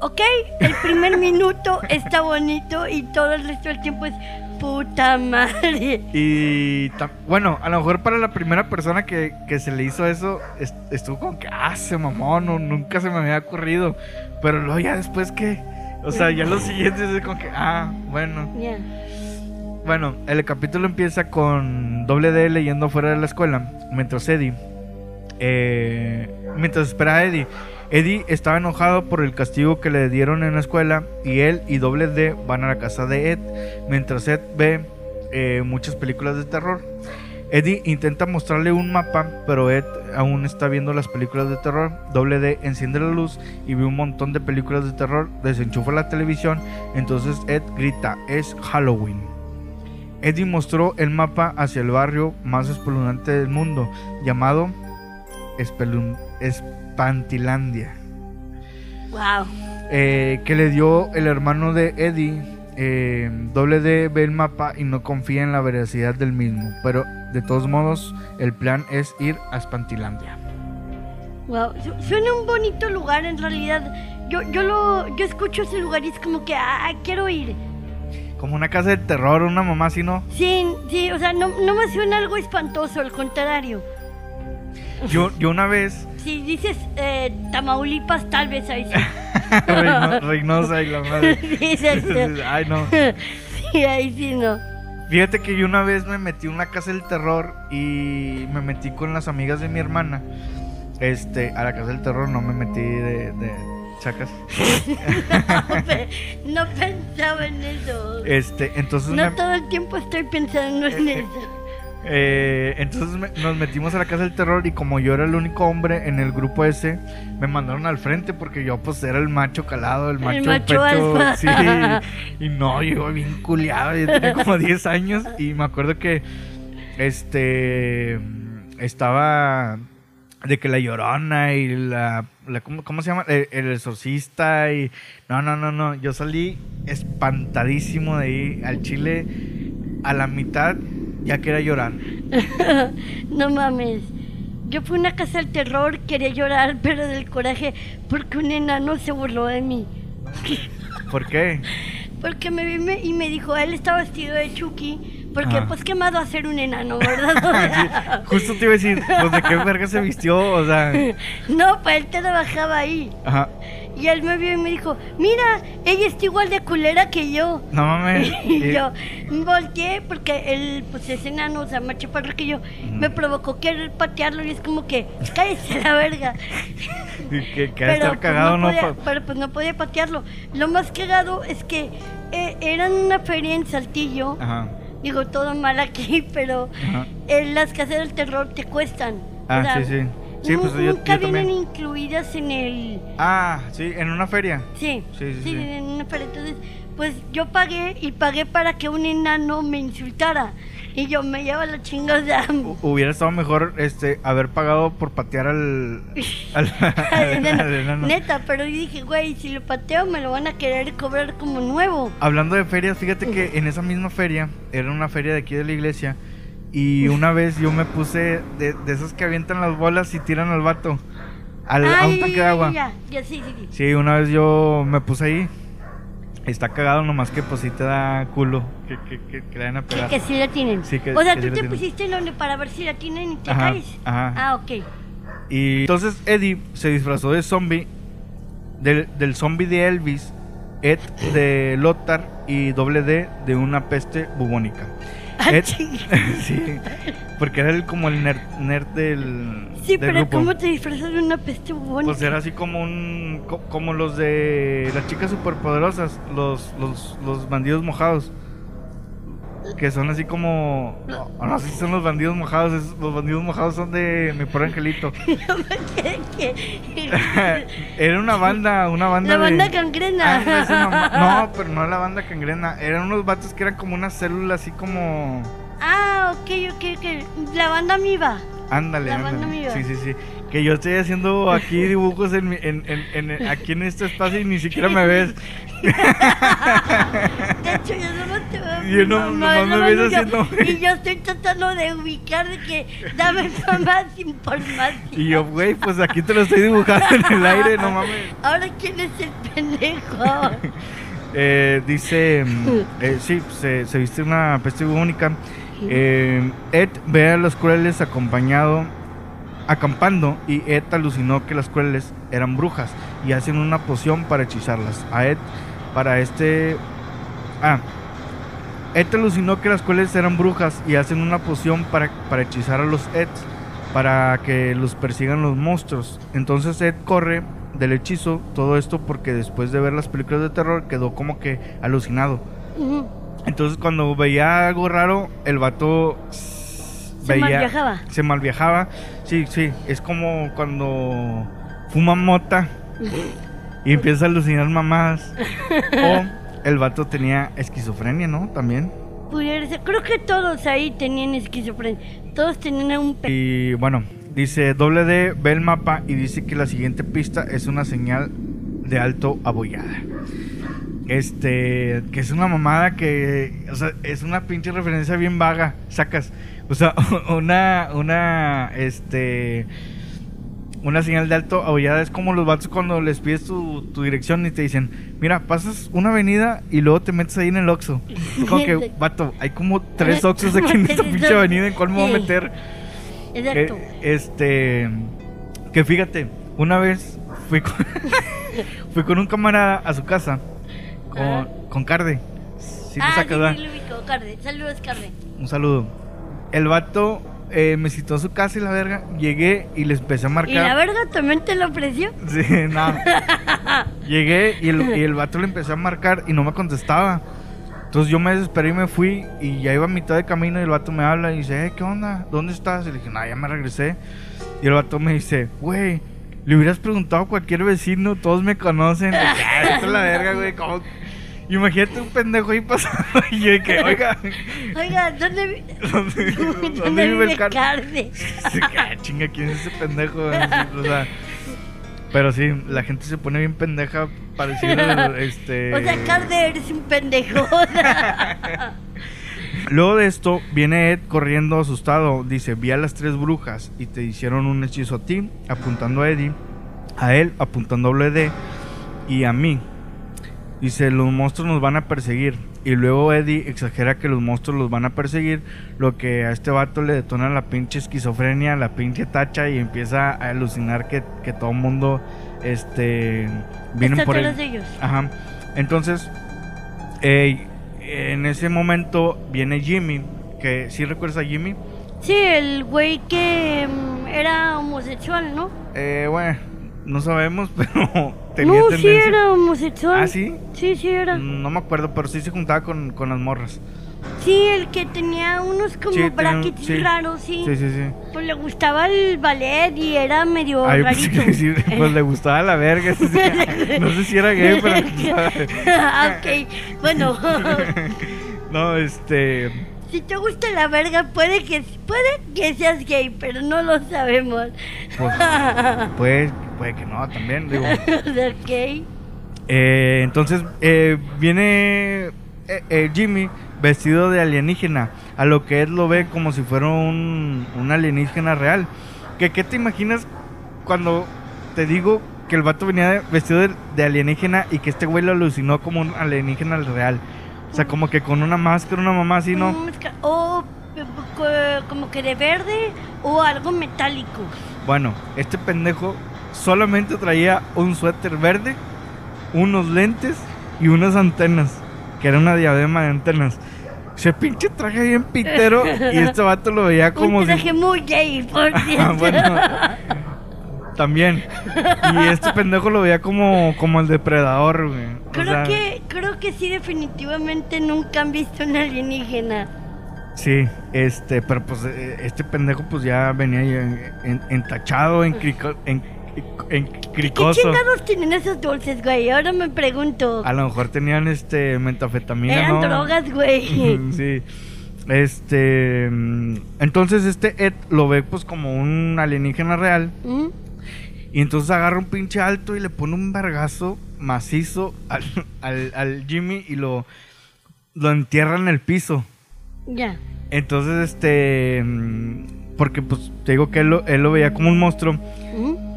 Speaker 2: ok, el primer minuto está bonito y todo el resto del tiempo es puta madre.
Speaker 1: Y bueno, a lo mejor para la primera persona que, que se le hizo eso, est- estuvo como que, ah, se mamó, no, nunca se me había ocurrido. Pero luego ya después que, o sea, ya los siguientes es como que, ah, bueno.
Speaker 2: Ya.
Speaker 1: Bueno, el capítulo empieza con doble D leyendo fuera de la escuela, mientras Eddie, eh, mientras espera a Eddie. Eddie estaba enojado por el castigo que le dieron en la escuela y él y doble D van a la casa de Ed, mientras Ed ve eh, muchas películas de terror. Eddie intenta mostrarle un mapa, pero Ed aún está viendo las películas de terror. Doble D enciende la luz y ve un montón de películas de terror, desenchufa la televisión, entonces Ed grita, es Halloween. Eddie mostró el mapa hacia el barrio más espeluznante del mundo, llamado Espelun- Espantilandia,
Speaker 2: Wow.
Speaker 1: eh, que le dio el hermano de Eddie. eh, doble D ve el mapa y no confía en la veracidad del mismo, pero de todos modos el plan es ir a Espantilandia.
Speaker 2: Wow, su- suena un bonito lugar en realidad. Yo, yo lo, yo escucho ese lugar y es como que, ah, quiero ir.
Speaker 1: Como una casa de terror, una mamá así, ¿no?
Speaker 2: Sí, sí, o sea, no, no me suena algo espantoso, al contrario.
Speaker 1: Yo, yo una vez,
Speaker 2: Si dices eh, Tamaulipas, tal vez ahí sí.
Speaker 1: Reino- Reynosa y la madre.
Speaker 2: Sí.
Speaker 1: Ay, no.
Speaker 2: Sí, ahí sí no.
Speaker 1: Fíjate que yo una vez me metí a una casa del terror y me metí con las amigas de mi hermana. Este, a la casa del terror no me metí de, de chacas.
Speaker 2: No, pe- no pensaba en eso.
Speaker 1: Este, entonces
Speaker 2: No
Speaker 1: me-
Speaker 2: todo el tiempo estoy pensando en eso.
Speaker 1: Eh, entonces me- nos metimos a la casa del terror y como yo era el único hombre en el grupo ese, me mandaron al frente porque yo pues era el macho calado, el macho,
Speaker 2: macho alfa.
Speaker 1: sí. Y no, yo iba bien culiado, yo tenía como 10 años y me acuerdo que este estaba de que la llorona y la, la- ¿cómo, cómo se llama? El, el exorcista y no, no, no, no, yo salí espantadísimo de ahí al chile a la mitad ya quería llorar.
Speaker 2: No mames. Yo fui a una casa del terror, quería llorar, pero del coraje, porque un enano se burló de mí.
Speaker 1: ¿Por qué?
Speaker 2: Porque me vi y me dijo, él está vestido de Chucky, porque
Speaker 1: Ajá.
Speaker 2: pues quemado a ser un enano, ¿verdad?
Speaker 1: Sí, justo te iba a decir, pues de qué verga se vistió, o sea,
Speaker 2: no, pues él trabajaba ahí.
Speaker 1: ajá,
Speaker 2: Y él me vio y me dijo, mira, ella está igual de culera que yo.
Speaker 1: no mames.
Speaker 2: Y yo volteé porque él, pues es enano, o sea, más chaparro que yo, me provocó querer patearlo y es como que, cállese la verga.
Speaker 1: que, de estar
Speaker 2: pues,
Speaker 1: cagado, ¿no?
Speaker 2: podía,
Speaker 1: Pa-
Speaker 2: pero pues no podía patearlo. Lo más cagado es que eh, era en una feria en Saltillo,
Speaker 1: Ajá,
Speaker 2: digo todo mal aquí, pero en las casas del terror te cuestan.
Speaker 1: Ah, sí, sí. Sí, pues yo,
Speaker 2: nunca
Speaker 1: yo
Speaker 2: vienen
Speaker 1: también.
Speaker 2: incluidas en el...
Speaker 1: Ah, sí, en una feria.
Speaker 2: Sí,
Speaker 1: Sí, sí, sí.
Speaker 2: en una feria. Entonces, pues yo pagué y pagué para que un enano me insultara. Y yo me lleva la chingada.
Speaker 1: Hu- Hubiera estado mejor este haber pagado por patear al al, al- al enano.
Speaker 2: Neta, pero yo dije, güey, si lo pateo me lo van a querer cobrar como nuevo.
Speaker 1: Hablando de ferias, fíjate que en esa misma feria, era una feria de aquí de la iglesia, y una vez yo me puse de, de esas que avientan las bolas y tiran al vato al, a un tanque de agua.
Speaker 2: Ya, ya, sí, sí, sí.
Speaker 1: Sí, una vez yo me puse ahí. Está cagado nomás que pues sí te da culo que, que, que, que le vayan a
Speaker 2: Que,
Speaker 1: pegar.
Speaker 2: que sí la tienen.
Speaker 1: Sí, que-
Speaker 2: o sea,
Speaker 1: que
Speaker 2: tú te pusiste el hombre para ver si la tienen y te
Speaker 1: Ajá,
Speaker 2: caes.
Speaker 1: ajá.
Speaker 2: Ah, ok.
Speaker 1: Y entonces Eddie se disfrazó de zombie, del, del zombie de Elvis, Ed de Lothar y doble D de una peste bubónica.
Speaker 2: Ah,
Speaker 1: Ed-
Speaker 2: ching.
Speaker 1: sí, porque era el, como el nerd, nerd del,
Speaker 2: Sí,
Speaker 1: del
Speaker 2: pero
Speaker 1: grupo.
Speaker 2: ¿cómo te disfrazas de una peste bubónica?
Speaker 1: Pues era así como un. co- como los de las chicas superpoderosas, los, los, los bandidos mojados. Que son así como. No, no sé si son los bandidos mojados. es- los bandidos mojados son de mi pobre angelito. Era una banda, una banda
Speaker 2: La
Speaker 1: de-
Speaker 2: banda cangrena.
Speaker 1: Ah, mamá- No, pero no la banda cangrena. Eran unos vatos que eran como una célula así como.
Speaker 2: Ah, ok, ok, ok. La banda amiba.
Speaker 1: Ándale, ándale. Sí, sí, sí. Que yo estoy haciendo aquí dibujos en, en, en, en- aquí en este espacio y ni siquiera me ves.
Speaker 2: De hecho, yo solo te veo.
Speaker 1: Yo no-
Speaker 2: mamá,
Speaker 1: me ves haciendo-
Speaker 2: Y yo estoy tratando de ubicar de que dame más información.
Speaker 1: Y yo, güey, pues aquí te lo estoy dibujando en el aire, no mames.
Speaker 2: Ahora, ¿quién es el pendejo?
Speaker 1: Eh, dice, eh, sí, se, se viste una peste bubónica. Eh, Ed ve a los crueles acompañado, acampando, y Ed alucinó que las crueles eran brujas y hacen una poción para hechizarlas. A Ed, para este... Ah, Ed alucinó que las crueles eran brujas y hacen una poción para, para hechizar a los Eds, para que los persigan los monstruos. Entonces Ed corre del hechizo, todo esto porque después de ver las películas de terror quedó como que alucinado. Entonces cuando veía algo raro, el vato
Speaker 2: Se malviajaba.
Speaker 1: Se malviajaba. Sí, sí, es como cuando fuma mota y empieza a alucinar mamadas. o el vato tenía esquizofrenia, ¿no? También.
Speaker 2: Pudiera ser. Creo que todos ahí tenían esquizofrenia. Todos tenían un.
Speaker 1: Y bueno, dice doble D, ve el mapa y dice que la siguiente pista es una señal de alto abollada. Este, que es una mamada que, o sea, es una pinche referencia bien vaga, sacas. O sea, una, una, este, una señal de alto abollada es como los vatos cuando les pides tu, tu dirección y te dicen, mira, pasas una avenida y luego te metes ahí en el Oxxo. Es como que, vato, hay como tres Oxxos aquí en esta pinche avenida, ¿en cuál me voy a meter?
Speaker 2: Exacto.
Speaker 1: Eh, este. Que fíjate, una vez fui con, fui con un camarada a su casa con,
Speaker 2: Ajá.
Speaker 1: con Carde. Sí,
Speaker 2: ah, sí, sí, lo ubico, Carde. Saludos, Carde.
Speaker 1: Un saludo. El vato eh, me citó a su casa y la verga. Llegué y les empecé a
Speaker 2: ¿Y
Speaker 1: marcar.
Speaker 2: la verga también te lo ofreció?
Speaker 1: Sí, no. Llegué y el, y el vato le empecé a marcar y no me contestaba. Entonces yo me desesperé y me fui y ya iba a mitad de camino y el vato me habla y dice, eh, ¿qué onda? ¿Dónde estás? Y le dije, no, ya me regresé. Y el vato me dice, güey, le hubieras preguntado a cualquier vecino, todos me conocen. De que, "Ay, vete a la verga, güey, ¿cómo? Imagínate un pendejo ahí pasando y yo que, oiga,
Speaker 2: Oiga, ¿dónde, vi-
Speaker 1: ¿dónde,
Speaker 2: ¿dónde,
Speaker 1: dónde vive el
Speaker 2: vive
Speaker 1: "Ah, chinga, ¿quién es ese pendejo? O sea, pero sí, la gente se pone bien pendeja para decir, este...
Speaker 2: O sea, Carde eres un pendejo.
Speaker 1: Luego de esto, viene Ed corriendo asustado. Dice, vi a las tres brujas y te hicieron un hechizo a ti, apuntando a Eddie, a él, apuntando a WD y a mí. Dice, los monstruos nos van a perseguir. Y luego Eddie exagera que los monstruos los van a perseguir, lo que a este vato le detona la pinche esquizofrenia, la pinche tacha y empieza a alucinar que, que todo el mundo este, vienen
Speaker 2: Está
Speaker 1: por él.
Speaker 2: de ellos.
Speaker 1: Ajá. Entonces, eh, en ese momento viene Jimmy, que si recuerdas a Jimmy.
Speaker 2: Sí, el güey que mm, era homosexual, ¿no?
Speaker 1: Eh, bueno, no sabemos, pero tenía
Speaker 2: No, sí
Speaker 1: tendencia.
Speaker 2: era homosexual.
Speaker 1: ¿Ah, sí?
Speaker 2: Sí, sí era.
Speaker 1: No me acuerdo, pero sí se juntaba con, con las morras.
Speaker 2: Sí, el que tenía unos como
Speaker 1: Sí, tenía
Speaker 2: brackets
Speaker 1: sí.
Speaker 2: raros, sí.
Speaker 1: Sí, sí, sí.
Speaker 2: Pues le gustaba el ballet y era medio
Speaker 1: Ay, pues,
Speaker 2: rarito.
Speaker 1: que sí, pues le gustaba la verga. sí, sí. No sé si era gay, pero.
Speaker 2: Ah, ok, bueno,
Speaker 1: No, este.
Speaker 2: si te gusta la verga, puede que, puede que seas gay, pero no lo sabemos.
Speaker 1: Pues, puede, puede que no, también. Digo.
Speaker 2: ok.
Speaker 1: Eh, entonces eh, viene eh, eh, Jimmy vestido de alienígena, a lo que él lo ve como si fuera un, un alienígena real. ¿Qué, ¿Qué te imaginas cuando te digo que el vato venía de- vestido de, de alienígena y que este güey lo alucinó como un alienígena real? O sea, como que con una máscara, una mamá así, ¿no?
Speaker 2: Mm, O eh, co- como que de verde o algo metálico.
Speaker 1: Bueno, este pendejo solamente traía un suéter verde, unos lentes y unas antenas, que era una diadema de antenas. Se pinche traje bien pitero y este vato lo veía como
Speaker 2: Un traje
Speaker 1: si...
Speaker 2: muy gay, por
Speaker 1: Ah,
Speaker 2: cierto.
Speaker 1: bueno, también. Y este pendejo lo veía como, como el depredador, güey. O
Speaker 2: Creo
Speaker 1: sea,
Speaker 2: que, creo que sí, definitivamente nunca han visto un alienígena.
Speaker 1: Sí, este, pero pues eh, este pendejo pues ya venía ahí en- en- entachado, en, en, en
Speaker 2: ¿Qué
Speaker 1: cricoso.
Speaker 2: chingados tienen esos dulces, güey? Ahora me pregunto.
Speaker 1: A lo mejor tenían este metafetamina,
Speaker 2: Eran
Speaker 1: ¿no?
Speaker 2: drogas, güey.
Speaker 1: sí. Este, entonces este Ed lo ve pues como un alienígena real
Speaker 2: ¿Mm?
Speaker 1: y entonces agarra un pinche alto y le pone un vergazo macizo al, al, al Jimmy y lo, lo entierra en el piso.
Speaker 2: Ya.
Speaker 1: Entonces, este, porque pues te digo que él lo, él lo veía como un monstruo
Speaker 2: ¿Mm?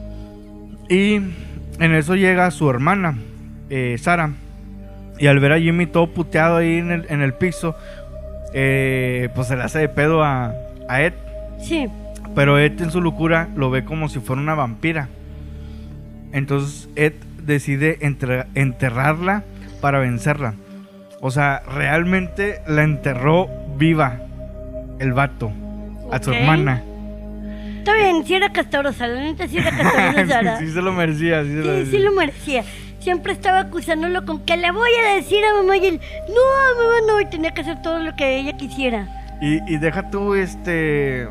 Speaker 1: Y en eso llega su hermana, eh, Sara, y al ver a Jimmy todo puteado ahí en el, en el piso, eh, pues se le hace de pedo a, a Ed.
Speaker 2: Sí.
Speaker 1: Pero Ed en su locura lo ve como si fuera una vampira. Entonces Ed decide entre- enterrarla para vencerla. O sea, realmente la enterró viva el vato a su hermana.
Speaker 2: Está bien, si era castrosa, la neta sí era castrosa,
Speaker 1: sí, sí se lo merecía, sí se lo
Speaker 2: Sí,
Speaker 1: merecía.
Speaker 2: sí lo merecía. Siempre estaba acusándolo con que le voy a decir a mamá y él, no, mamá no, y tenía que hacer todo lo que ella quisiera.
Speaker 1: Y, y deja tú, este.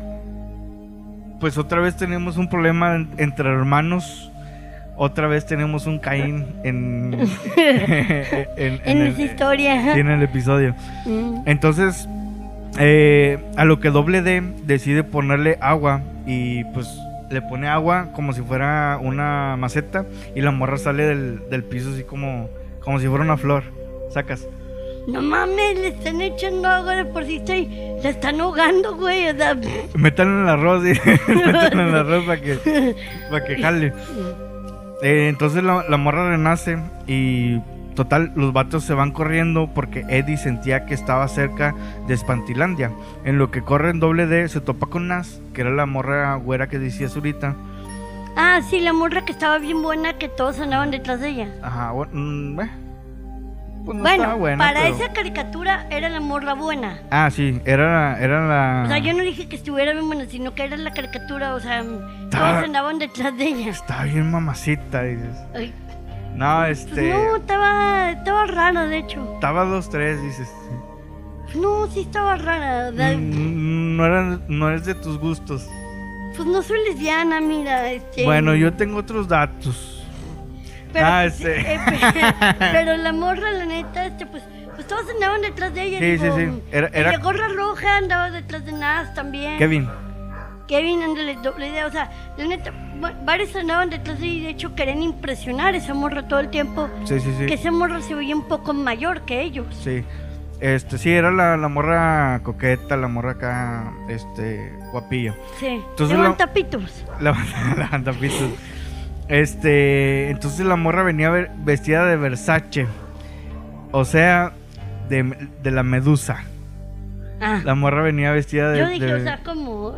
Speaker 1: Pues otra vez tenemos un problema en- entre hermanos. Otra vez tenemos un Caín en. en,
Speaker 2: En esa historia.
Speaker 1: sí, en el episodio.
Speaker 2: Mm.
Speaker 1: Entonces, eh, a lo que doble D decide ponerle agua y pues le pone agua como si fuera una maceta y la morra sale del, del piso así como, como si fuera una flor. Sacas.
Speaker 2: No mames, le están echando agua de por sí, estoy, la están ahogando, güey. O sea,
Speaker 1: en el arroz, métanlo en el arroz para que, para que jale. Eh, entonces la, la morra renace y total, los vatos se van corriendo porque Eddie sentía que estaba cerca de Espantilandia. En lo que corre en doble D se topa con Nas, que era la morra güera que decías ahorita.
Speaker 2: ah, sí, la morra que estaba bien buena, que todos andaban detrás de ella.
Speaker 1: Ajá, bueno, mm, eh, pues no
Speaker 2: bueno,
Speaker 1: buena,
Speaker 2: para
Speaker 1: pero-
Speaker 2: esa caricatura era la morra buena.
Speaker 1: Ah, sí, era, era la...
Speaker 2: O sea, yo no dije que estuviera bien buena, sino que era la caricatura, o sea,
Speaker 1: Estaba-
Speaker 2: todos andaban detrás de ella.
Speaker 1: Estaba bien mamacita, dices.
Speaker 2: Ay,
Speaker 1: No,
Speaker 2: pues
Speaker 1: este...
Speaker 2: no, estaba, estaba rara, de hecho.
Speaker 1: Estaba dos, tres, dices.
Speaker 2: No, sí estaba rara.
Speaker 1: Mm, No, era, no es de tus gustos.
Speaker 2: Pues no soy lesbiana, mira. Este,
Speaker 1: Bueno, yo tengo otros datos.
Speaker 2: Pero,
Speaker 1: Ah,
Speaker 2: pues,
Speaker 1: este.
Speaker 2: eh, pero la morra, la neta, este, pues, pues todos andaban detrás de ella.
Speaker 1: Sí, sí,
Speaker 2: digo,
Speaker 1: sí. Era- era-
Speaker 2: de gorra roja andaba detrás de Nas también.
Speaker 1: Kevin.
Speaker 2: Kevin, ándale, doble idea. O sea, la neta, va- varios andaban detrás y de hecho querían impresionar a esa morra todo el tiempo.
Speaker 1: Sí, sí,
Speaker 2: Que
Speaker 1: sí.
Speaker 2: esa morra se veía un poco mayor que ellos.
Speaker 1: Sí. Este, sí, era la, la morra coqueta, la morra acá, este, guapilla.
Speaker 2: Sí.
Speaker 1: Entonces
Speaker 2: Levanta pitos.
Speaker 1: La, la andapitos. Este, entonces la morra venía vestida de Versace. O sea, de, de la medusa.
Speaker 2: Ah.
Speaker 1: La morra venía vestida de.
Speaker 2: Yo dije,
Speaker 1: de-
Speaker 2: o sea, como,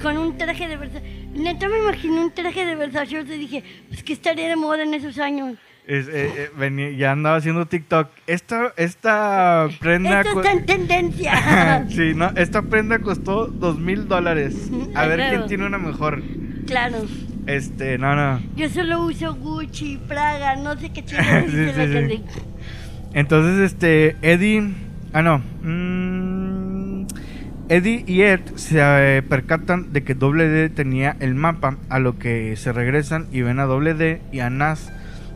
Speaker 2: con un traje de Versace. Neta me imaginé un traje de Versace. O sea, dije, pues que estaría de moda en esos años.
Speaker 1: es- eh, eh, venía- ya andaba haciendo TikTok. Esta, esta prenda.
Speaker 2: Esto está en tendencia.
Speaker 1: sí, no, esta prenda costó dos mil dólares. A ver
Speaker 2: Claro.
Speaker 1: quién tiene una mejor.
Speaker 2: claro.
Speaker 1: Este, no, no.
Speaker 2: Yo solo uso Gucci, Praga, no sé qué chingados
Speaker 1: Sí, sí, sí. Entonces, este, Eddie. Ah, no. mm, Eddie y Ed se eh, percatan de que Doble D tenía el mapa, a lo que se regresan y ven a Doble D y a Nas,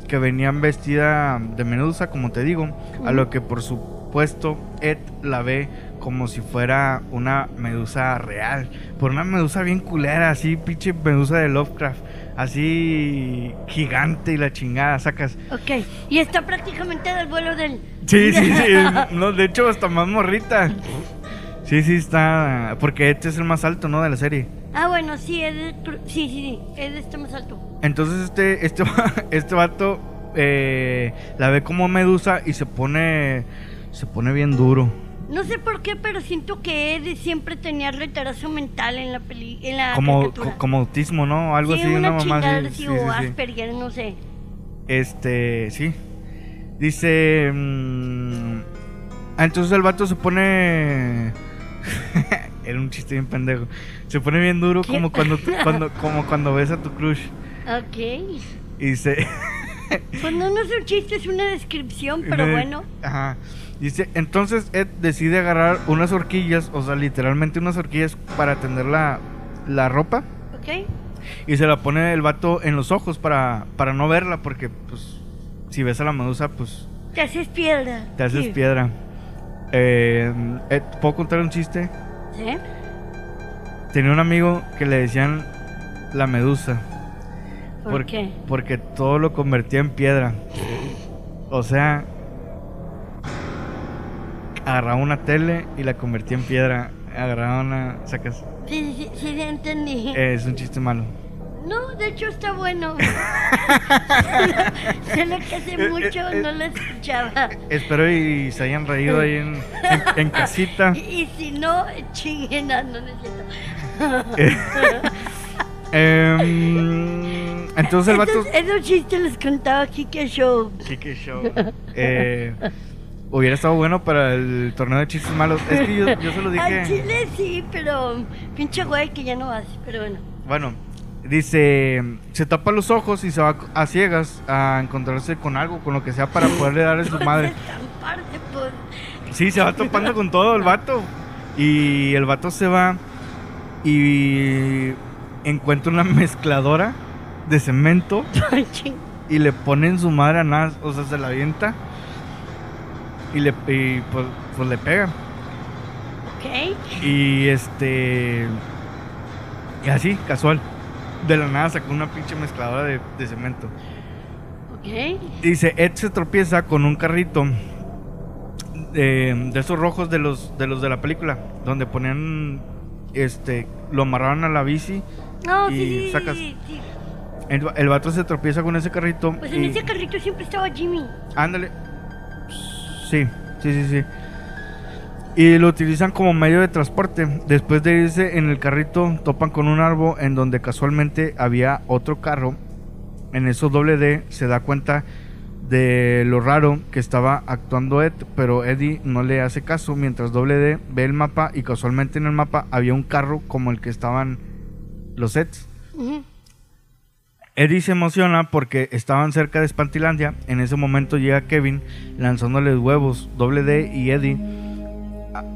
Speaker 1: que venían vestida de medusa, como te digo, a lo que por supuesto Ed la ve como si fuera una medusa real, por una medusa bien culera, así pinche medusa de Lovecraft, así gigante y la chingada, sacas.
Speaker 2: Ok, y está prácticamente del vuelo del.
Speaker 1: Sí, sí, sí. No, de hecho, hasta más morrita. Sí, sí, está. Porque este es el más alto, ¿no? De la serie.
Speaker 2: Ah, bueno, sí, es de, sí, sí, sí, es de este más alto.
Speaker 1: Entonces, este, este, este vato eh, la ve como medusa y se pone. Se pone bien duro.
Speaker 2: No sé por qué, pero siento que Ed siempre tenía retraso mental en la peli, en la
Speaker 1: Como, co- como autismo, ¿no? Algo
Speaker 2: sí,
Speaker 1: así,
Speaker 2: una
Speaker 1: una mamá así. Sí,
Speaker 2: o
Speaker 1: sí, sí.
Speaker 2: Asperger, no sé.
Speaker 1: Este, sí. Dice. mm, ah, entonces el vato se pone. Era un chiste bien pendejo. Se pone bien duro
Speaker 2: ¿Qué?
Speaker 1: como cuando, cuando, como cuando ves a tu crush.
Speaker 2: Ok.
Speaker 1: Y dice.
Speaker 2: Pues no, no es un chiste, es una descripción, pero bueno.
Speaker 1: Ajá. Dice, entonces Ed decide agarrar unas horquillas, o sea, literalmente unas horquillas para tender la, la ropa
Speaker 2: ¿Ok?
Speaker 1: y se la pone el vato en los ojos para, para no verla, porque pues si ves a la medusa, pues
Speaker 2: Te haces piedra.
Speaker 1: te haces
Speaker 2: Sí.
Speaker 1: piedra. Eh, Ed, ¿Puedo contar un chiste?
Speaker 2: ¿Sí?
Speaker 1: Tenía un amigo que le decían la medusa.
Speaker 2: ¿Por qué?
Speaker 1: Porque todo lo convertía en piedra. O sea, agarraba una tele y la convertía en piedra. Agarraba una. Sacas.
Speaker 2: Sí, sí, sí, sí, entendí.
Speaker 1: Eh, es un chiste malo.
Speaker 2: No, de hecho está bueno. Solo que hace
Speaker 1: Eh,
Speaker 2: mucho
Speaker 1: eh,
Speaker 2: no lo escuchaba.
Speaker 1: Espero y se hayan reído ahí en, en- en casita.
Speaker 2: Y, si no, chinguen, no, no es cierto.
Speaker 1: Em, entonces el vato.
Speaker 2: Esos, esos chistes los contaba Kike Show.
Speaker 1: Kike Show. Eh, hubiera estado bueno para el torneo de chistes malos. Es que yo, yo se lo
Speaker 2: Al
Speaker 1: dije.
Speaker 2: chile sí, pero pinche güey que ya no hace, pero bueno.
Speaker 1: Bueno, dice, se tapa los ojos y se va a ciegas a encontrarse con algo, con lo que sea para poderle dar a su madre. Sí, se va topando con todo el vato. Y el vato se va y encuentra una mezcladora de cemento y le pone en su madre a nada, o sea, se la avienta y le y, pues, pues le pega.
Speaker 2: Ok.
Speaker 1: Y este. Y así, casual. De la nada sacó una pinche mezcladora de, de cemento.
Speaker 2: Ok.
Speaker 1: Dice, Ed se tropieza con un carrito de, de esos rojos de los, de los de la película. Donde ponían. Este. Lo amarraban a la bici.
Speaker 2: No,
Speaker 1: Y
Speaker 2: sí,
Speaker 1: sacas-
Speaker 2: sí, sí.
Speaker 1: El, el vato se tropieza con ese carrito.
Speaker 2: Pues en
Speaker 1: y-
Speaker 2: ese carrito siempre estaba Jimmy.
Speaker 1: Ándale. Sí, sí, sí, sí. Y lo utilizan como medio de transporte. Después de irse en el carrito, topan con un árbol en donde casualmente había otro carro. En eso doble D se da cuenta de lo raro que estaba actuando Ed, pero Eddie no le hace caso mientras doble D ve el mapa y casualmente en el mapa había un carro como el que estaban los Eds.
Speaker 2: Ujú.
Speaker 1: Eddie se emociona porque estaban cerca de Spantilandia. En ese momento llega Kevin lanzándoles huevos, doble D y Eddie.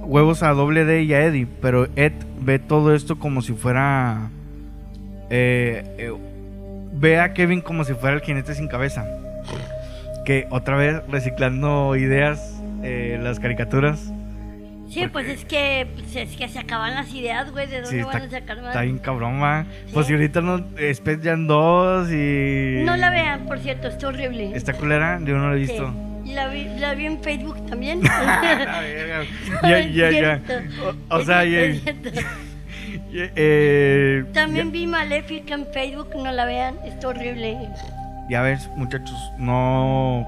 Speaker 1: Huevos a doble D y a Eddie. Pero Ed ve todo esto como si fuera. eh, eh, ve a Kevin como si fuera el jinete sin cabeza. Que otra vez reciclando ideas, eh, las caricaturas.
Speaker 2: Sí,
Speaker 1: Porque-
Speaker 2: pues es que, pues es que se acaban las ideas, güey. ¿De dónde
Speaker 1: Sí,
Speaker 2: van
Speaker 1: está,
Speaker 2: a sacar más?
Speaker 1: está bien cabrón. Pues
Speaker 2: Sí.
Speaker 1: si ahorita no. Space Jam 2 y.
Speaker 2: No la vean, por cierto, está horrible.
Speaker 1: Esta culera, yo no la he
Speaker 2: Sí. La vi, la vi en Facebook también.
Speaker 1: Ya, ya, ya. O, sea, ya, eh,
Speaker 2: También
Speaker 1: ya,
Speaker 2: vi Maléfica en Facebook, no la vean, está horrible.
Speaker 1: ya ves, muchachos, no,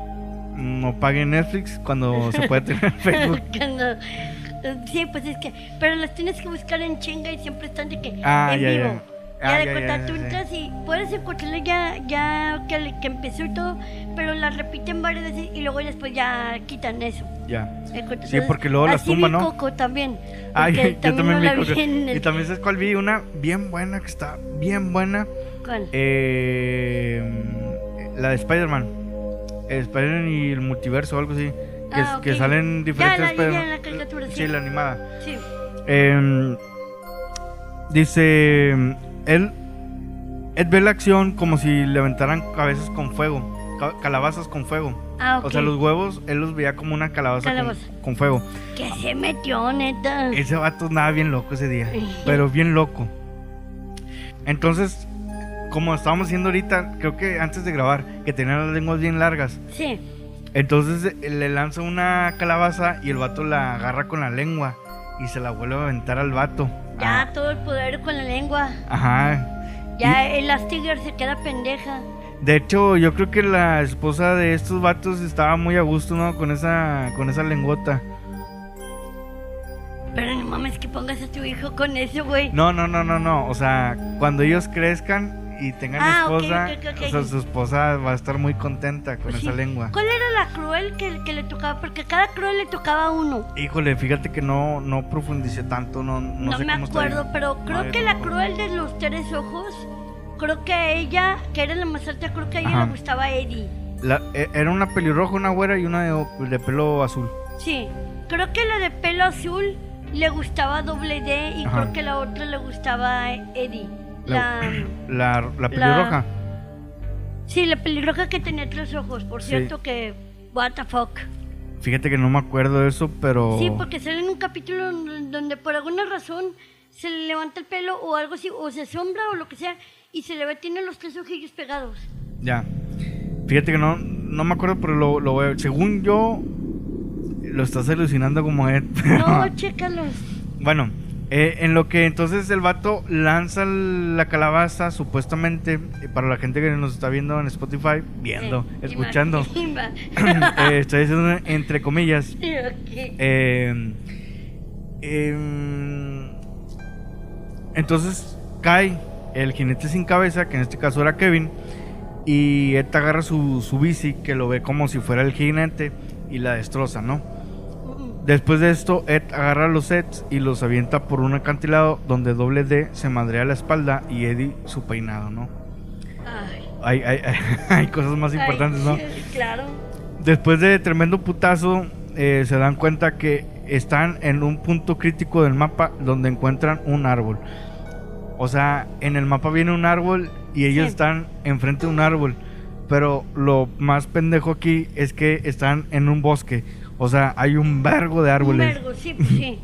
Speaker 1: no paguen Netflix cuando se puede tener Facebook.
Speaker 2: Cuando- sí, pues es que, pero las tienes que buscar en chinga y siempre están de que
Speaker 1: Ah,
Speaker 2: en
Speaker 1: ya, ya. Ah,
Speaker 2: Ya de cuenta,
Speaker 1: ya,
Speaker 2: tú entras y puedes encontrarla ya, ya que, que empezó y todo, pero la repiten varias veces y luego después ya quitan eso.
Speaker 1: Ya.
Speaker 2: Entonces,
Speaker 1: Sí, porque luego las tumban, ¿no?
Speaker 2: Coco también.
Speaker 1: Ay,
Speaker 2: porque
Speaker 1: yo también
Speaker 2: no
Speaker 1: vi
Speaker 2: el-
Speaker 1: Y también sabes cuál vi, una bien buena que está bien buena.
Speaker 2: ¿Cuál?
Speaker 1: Eh, la de Spider-Man. Spider-Man y el multiverso o algo así. Que,
Speaker 2: Ah,
Speaker 1: que
Speaker 2: ok.
Speaker 1: salen diferentes Spider-Man.
Speaker 2: la caricatura, sí.
Speaker 1: sí, la animada.
Speaker 2: Sí.
Speaker 1: Em, dice él Ed ve la acción como si le aventaran cabezas con fuego, ca- calabazas con fuego.
Speaker 2: Ah, ok.
Speaker 1: O sea, los huevos él los veía como una calabaza, con-
Speaker 2: Calabaza.
Speaker 1: Con, fuego.
Speaker 2: Que se metió, neta.
Speaker 1: Ese vato andaba bien loco ese día, pero bien loco. Entonces, como estábamos haciendo ahorita, creo que antes de grabar, que tenía las lenguas bien largas.
Speaker 2: Sí.
Speaker 1: Entonces eh, le lanza una calabaza y el vato la agarra con la lengua y se la vuelve a aventar al vato.
Speaker 2: Ya
Speaker 1: Ah,
Speaker 2: todo el poder con la lengua.
Speaker 1: Ajá.
Speaker 2: Ya el Astiger se queda pendeja.
Speaker 1: De hecho, yo creo que la esposa de estos vatos estaba muy a gusto, ¿no? Con esa, con esa lengüota.
Speaker 2: Pero no mames que pongas a tu hijo con eso, güey.
Speaker 1: No, no, no, no, no. O sea, cuando ellos crezcan y tengan
Speaker 2: Ah,
Speaker 1: esposa,
Speaker 2: ok, ok, ok.
Speaker 1: o sea, su esposa va a estar muy contenta con
Speaker 2: Pues
Speaker 1: esa lengua.
Speaker 2: ¿Cuál era la cruel que, que le tocaba? Porque cada cruel le tocaba uno.
Speaker 1: Híjole, fíjate que no, no profundicé tanto, no, no,
Speaker 2: No,
Speaker 1: sé
Speaker 2: me
Speaker 1: cómo está
Speaker 2: acuerdo,
Speaker 1: ahí.
Speaker 2: pero creo que la cruel de los tres ojos, creo que a ella, que era la más alta, creo que a ella
Speaker 1: Ajá.
Speaker 2: le gustaba Eddie.
Speaker 1: La- e- era una pelirroja, una güera y una de, de pelo azul.
Speaker 2: Sí, creo que la de pelo azul le gustaba doble D y
Speaker 1: Ajá.
Speaker 2: creo que la otra le gustaba Eddie.
Speaker 1: La-
Speaker 2: La,
Speaker 1: La, la pelirroja.
Speaker 2: sí, la pelirroja que tenía tres ojos, por
Speaker 1: Sí.
Speaker 2: cierto que what the fuck.
Speaker 1: Fíjate que no me acuerdo de eso, pero...
Speaker 2: Sí, porque sale en un capítulo donde- por alguna razón se le levanta el pelo o algo así, o se asombra o lo que sea, y se le ve, tiene los tres ojillos pegados.
Speaker 1: Ya. Fíjate que no, no me acuerdo, pero lo, lo veo. Según yo, lo estás alucinando como Ed.
Speaker 2: No, chécalos.
Speaker 1: Bueno, eh, en lo que entonces el vato lanza la calabaza, supuestamente, eh, para la gente que nos está viendo en Spotify, viendo,
Speaker 2: Eh,
Speaker 1: escuchando, eh, estoy diciendo entre comillas. Eh, em, entonces cae el jinete sin cabeza, que en este caso era Kevin, y Ed agarra su, su bici, que lo ve como si fuera el jinete, y la destroza, ¿no? Después de esto, Ed agarra los sets y los avienta por un acantilado donde doble D se madrea la espalda y Eddie su peinado, ¿no?
Speaker 2: Ay.
Speaker 1: Hay, hay, hay, cosas más importantes, ¿no?
Speaker 2: Ay, claro.
Speaker 1: Después de tremendo putazo, eh, se dan cuenta que están en un punto crítico del mapa donde encuentran un árbol. O sea, en el mapa viene un árbol y ellos
Speaker 2: Sí.
Speaker 1: están enfrente de un árbol. Pero lo más pendejo aquí es que están en un bosque. O sea, hay un vergo de
Speaker 2: Un
Speaker 1: árboles.
Speaker 2: vergo, sí, pues sí.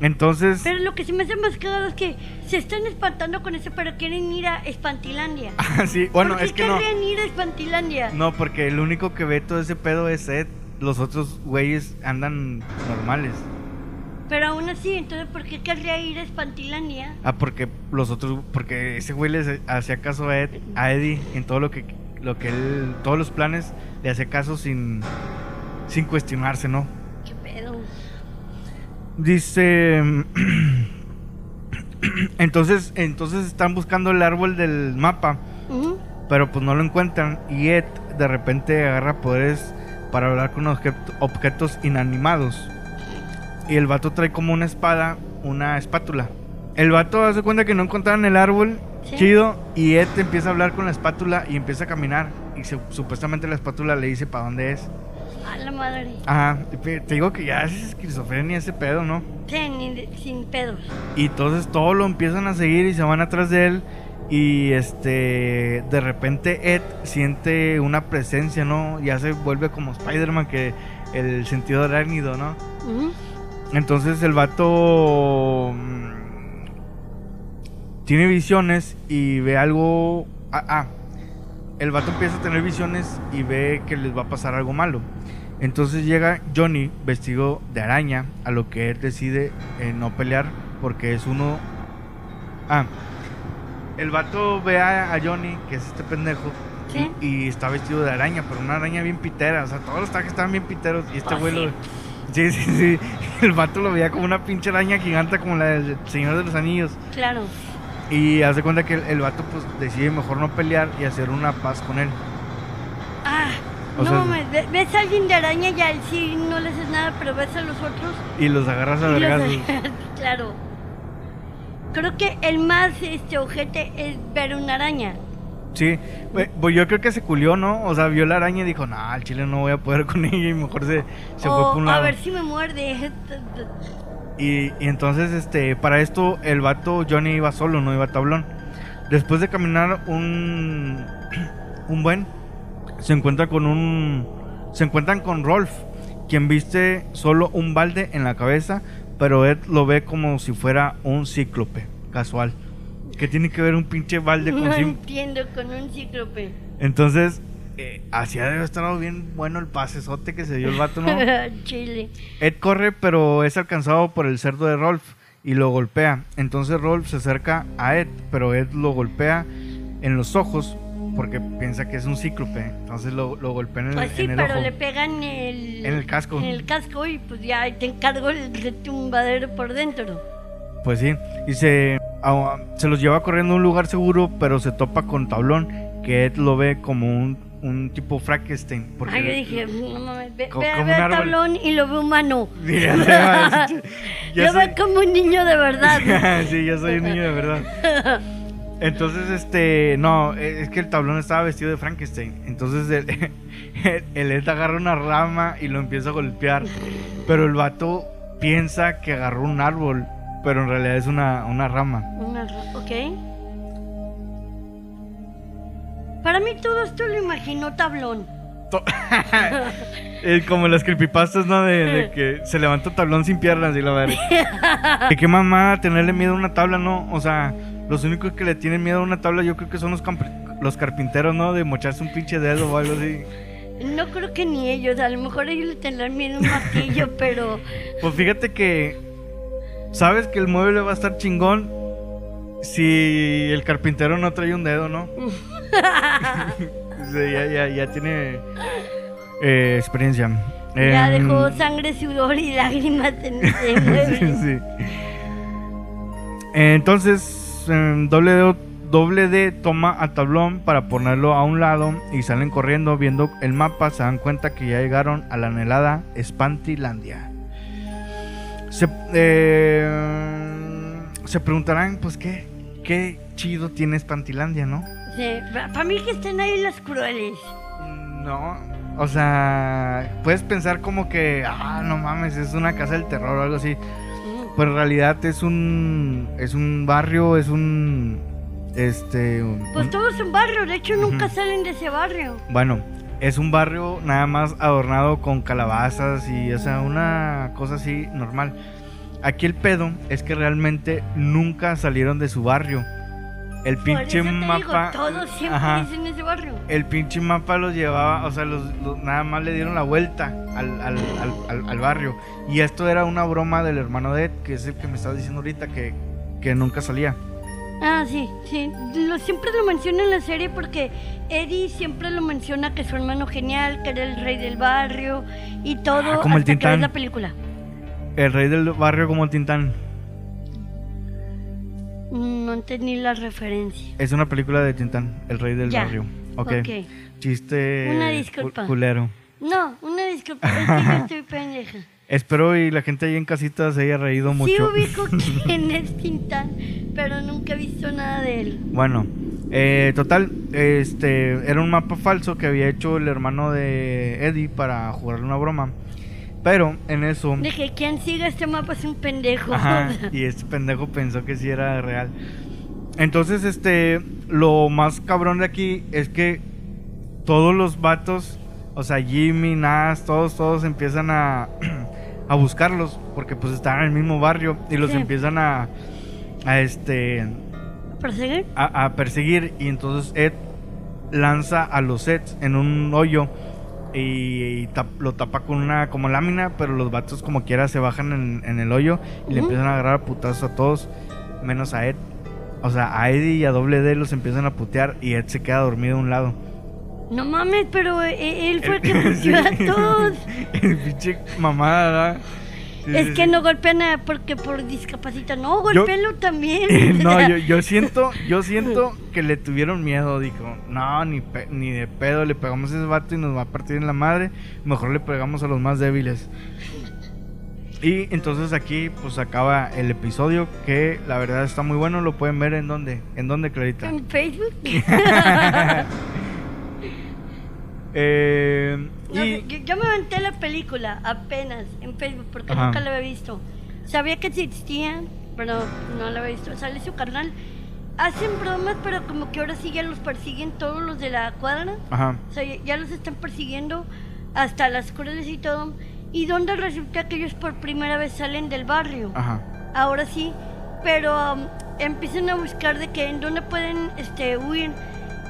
Speaker 1: Entonces,
Speaker 2: Pero lo que se me hace más cagado es que se están espantando con eso, pero quieren ir a Espantilandia.
Speaker 1: Ah, sí, bueno,
Speaker 2: ¿Por qué
Speaker 1: es que no.
Speaker 2: querrían ir a Espantilandia?
Speaker 1: No, porque el único que ve todo ese pedo es Ed. Los otros güeyes andan normales.
Speaker 2: Pero aún así, entonces, ¿por qué querría ir a Espantilandia?
Speaker 1: Ah, porque los otros, porque ese güey les hacía caso a, Ed, a Eddie en todo lo que, lo que él, todos los planes le hacía caso sin, sin cuestionarse, ¿no?
Speaker 2: ¿Qué pedo?
Speaker 1: Dice, entonces, entonces están buscando el árbol del mapa, pero pues no lo encuentran y Ed de repente agarra poderes para hablar con objeto- objetos inanimados. Y el vato trae como una espada, una espátula. El vato hace cuenta que no encontraron el árbol,
Speaker 2: Sí.
Speaker 1: chido, y Ed empieza a hablar con la espátula y empieza a caminar. Y se- supuestamente la espátula le dice para dónde es.
Speaker 2: La madre.
Speaker 1: Ajá, te digo que ya es esquizofrenia ese pedo, ¿no?
Speaker 2: Sí, ni sin pedos.
Speaker 1: Y entonces todos lo empiezan a seguir y se van atrás de él. Y este, de repente Ed siente una presencia, ¿no? Ya se vuelve como Spider-Man, que el sentido arácnido, ¿no? Entonces el vato mm, tiene visiones y ve algo. Ah, ah, el vato empieza a tener visiones y ve que les va a pasar algo malo. Entonces llega Johnny vestido de araña, a lo que él decide eh, no pelear porque es uno. Ah, el vato ve a, Johnny, que es este pendejo,
Speaker 2: Sí.
Speaker 1: y, y está vestido de araña, pero una araña bien pitera. O sea, todos los trajes estaban bien piteros y este
Speaker 2: Oh,
Speaker 1: güey
Speaker 2: sí.
Speaker 1: lo- Sí, sí, sí. El vato lo veía como una pinche araña gigante como la del Señor de los Anillos.
Speaker 2: Claro.
Speaker 1: Y hace cuenta que el, el vato pues decide mejor no pelear y hacer una paz con él.
Speaker 2: Ah,
Speaker 1: O
Speaker 2: no,
Speaker 1: sea-
Speaker 2: me- ve- ves a alguien de araña y al sí no le haces nada, pero ves a los otros
Speaker 1: Y los agarras a vergazos.
Speaker 2: claro. Creo que el más este ojete es ver una araña.
Speaker 1: Sí, pues yo creo que se culió, ¿no? O sea, vio la araña y dijo, nah, al chile no voy a poder con ella y mejor se, se fue por un
Speaker 2: a
Speaker 1: lado.
Speaker 2: ver si me muerde.
Speaker 1: Y, y entonces, este, para esto, el vato Johnny iba solo, no iba tablón. Después de caminar un, un buen, se encuentra con un, se encuentran con Rolf, quien viste solo un balde en la cabeza, pero Ed lo ve como si fuera un cíclope, casual. ¿Qué tiene que ver un pinche balde con
Speaker 2: No entiendo, con un cíclope.
Speaker 1: Entonces, eh, así ha de haber estado bien bueno el pasesote que se dio el vato, ¿no?
Speaker 2: Chile.
Speaker 1: Ed corre, pero es alcanzado por el cerdo de Rolf y lo golpea. Entonces Rolf se acerca a Ed, pero Ed lo golpea en los ojos porque piensa que es un cíclope. Entonces lo, lo golpea en el,
Speaker 2: Pues sí,
Speaker 1: en el
Speaker 2: pero
Speaker 1: ojo.
Speaker 2: le pegan el...
Speaker 1: En el casco.
Speaker 2: En el casco y pues ya te encargo el retumbadero por dentro.
Speaker 1: Pues sí, y se, ah, se los lleva corriendo a un lugar seguro, pero se topa con Tablón, que Ed lo ve como un, un tipo Frankenstein. Porque
Speaker 2: Ah, yo dije, no mames, ve, ve, ve al tablón y lo ve humano.
Speaker 1: Sí, ya ya
Speaker 2: Lo
Speaker 1: sé.
Speaker 2: ve como un niño de verdad.
Speaker 1: sí, yo soy un niño de verdad. Entonces, este, no, es que el tablón estaba vestido de Frankenstein. Entonces el, el Ed agarra una rama y lo empieza a golpear. Pero el vato piensa que agarró un árbol, pero en realidad es una, una rama.
Speaker 2: Una ra- ok. Para mí todo esto lo imaginó tablón.
Speaker 1: Eh, como las creepypastas, ¿no? De, de que se levanta tablón sin piernas y la verga. Que qué mamá tenerle miedo a una tabla, ¿no? O sea, los únicos que le tienen miedo a una tabla yo creo que son los, los carpinteros, ¿no? De mocharse un pinche dedo o algo así.
Speaker 2: No creo que ni ellos, a lo mejor ellos le tendrán miedo a un martillo, pero
Speaker 1: Pues fíjate que sabes que el mueble va a estar chingón si el carpintero no trae un dedo, ¿no? Sí, ya, ya, ya tiene eh, experiencia.
Speaker 2: ya
Speaker 1: Em,
Speaker 2: dejó sangre, sudor y lágrimas en ese mueble.
Speaker 1: sí, sí. Entonces, doble, D, doble D toma a tablón para ponerlo a un lado y salen corriendo viendo el mapa. Se dan cuenta que ya llegaron a la anhelada Espantilandia. Se, eh, se preguntarán, pues, ¿qué, qué chido tiene Espantilandia, ¿no?
Speaker 2: Sí, para mí que estén ahí las crueles.
Speaker 1: No, o sea, puedes pensar como que, ah, no mames, es una casa del terror o algo así. Pero en realidad es un es un barrio, es un este un-
Speaker 2: Pues todo es un barrio, de hecho nunca salen de ese barrio.
Speaker 1: bueno, es un barrio nada más adornado con calabazas y o sea, una cosa así normal. Aquí el pedo es que realmente nunca salieron de su barrio. El
Speaker 2: Por
Speaker 1: pinche
Speaker 2: eso te digo,
Speaker 1: mapa
Speaker 2: todos siempre
Speaker 1: Ajá.
Speaker 2: dicen ese barrio.
Speaker 1: el pinche mapa los llevaba, o sea, los, los- nada más le dieron la vuelta al, al- al- al- barrio. Y esto era una broma del hermano de Ed, que es el que me estaba diciendo ahorita, que, que nunca salía.
Speaker 2: Ah, sí, sí. Lo, siempre lo menciona en la serie porque Eddie siempre lo menciona que su hermano genial, que era el rey del barrio y todo
Speaker 1: Ah, como el
Speaker 2: hasta que
Speaker 1: Tintán.
Speaker 2: ves la película.
Speaker 1: El rey del barrio como el Tintán.
Speaker 2: No entendí la referencia.
Speaker 1: Es una película de Tintán, el rey del
Speaker 2: Ya.
Speaker 1: barrio. Ok.
Speaker 2: Ok.
Speaker 1: Chiste
Speaker 2: Una
Speaker 1: cu-
Speaker 2: disculpa.
Speaker 1: culero.
Speaker 2: No, una disculpa, es que yo estoy pendeja.
Speaker 1: Espero y la gente ahí en casita se haya reído
Speaker 2: Sí
Speaker 1: mucho.
Speaker 2: ubico quién es Tintán, pero nunca he visto nada de él.
Speaker 1: Bueno, eh, total, este era un mapa falso que había hecho el hermano de Eddie para jugarle una broma. Pero en eso,
Speaker 2: Dije, quien siga este mapa es un pendejo.
Speaker 1: ajá, y este pendejo pensó que sí era real. Entonces, este, lo más cabrón de aquí es que todos los vatos, o sea, Jimmy, Nas, todos, todos empiezan a, a buscarlos porque pues están en el mismo barrio y los
Speaker 2: Sí.
Speaker 1: empiezan a, a este,
Speaker 2: ¿Perseguir?
Speaker 1: a, a perseguir y entonces Ed lanza a los Eds en un hoyo y, y tap- lo tapa con una como lámina, pero los vatos como quiera se bajan en, en el hoyo y le empiezan a agarrar a putazos a todos, menos a Ed. O sea, a Eddie y a Doble D los empiezan a putear y Ed se queda dormido a un lado.
Speaker 2: No mames, pero eh, él fue el que puteó a todos.
Speaker 1: El pinche mamada, ¿verdad? Sí,
Speaker 2: Es
Speaker 1: sí,
Speaker 2: que
Speaker 1: sí.
Speaker 2: no golpean a porque por discapacidad. No, golpeenlo también.
Speaker 1: no, yo, yo siento, yo siento que le tuvieron miedo, dijo, no, ni, pe- ni de pedo, le pegamos a ese vato y nos va a partir en la madre, mejor le pegamos a los más débiles. Y entonces aquí pues acaba el episodio que la verdad está muy bueno, lo pueden ver en dónde, en dónde Clarita.
Speaker 2: En Facebook.
Speaker 1: Eh,
Speaker 2: No sé,
Speaker 1: y
Speaker 2: yo, yo me aventé la película apenas en Facebook porque
Speaker 1: Ajá.
Speaker 2: nunca la había visto. Sabía que existía, pero no la había visto. Sale su carnal. Hacen bromas, pero como que ahora sí ya los persiguen todos los de la cuadra.
Speaker 1: ajá,
Speaker 2: O sea, ya- ya los están persiguiendo hasta las crueles y todo. Y donde resulta que ellos por primera vez salen del barrio.
Speaker 1: ajá,
Speaker 2: Ahora sí, pero um, empiezan a buscar de que en dónde pueden este, huir.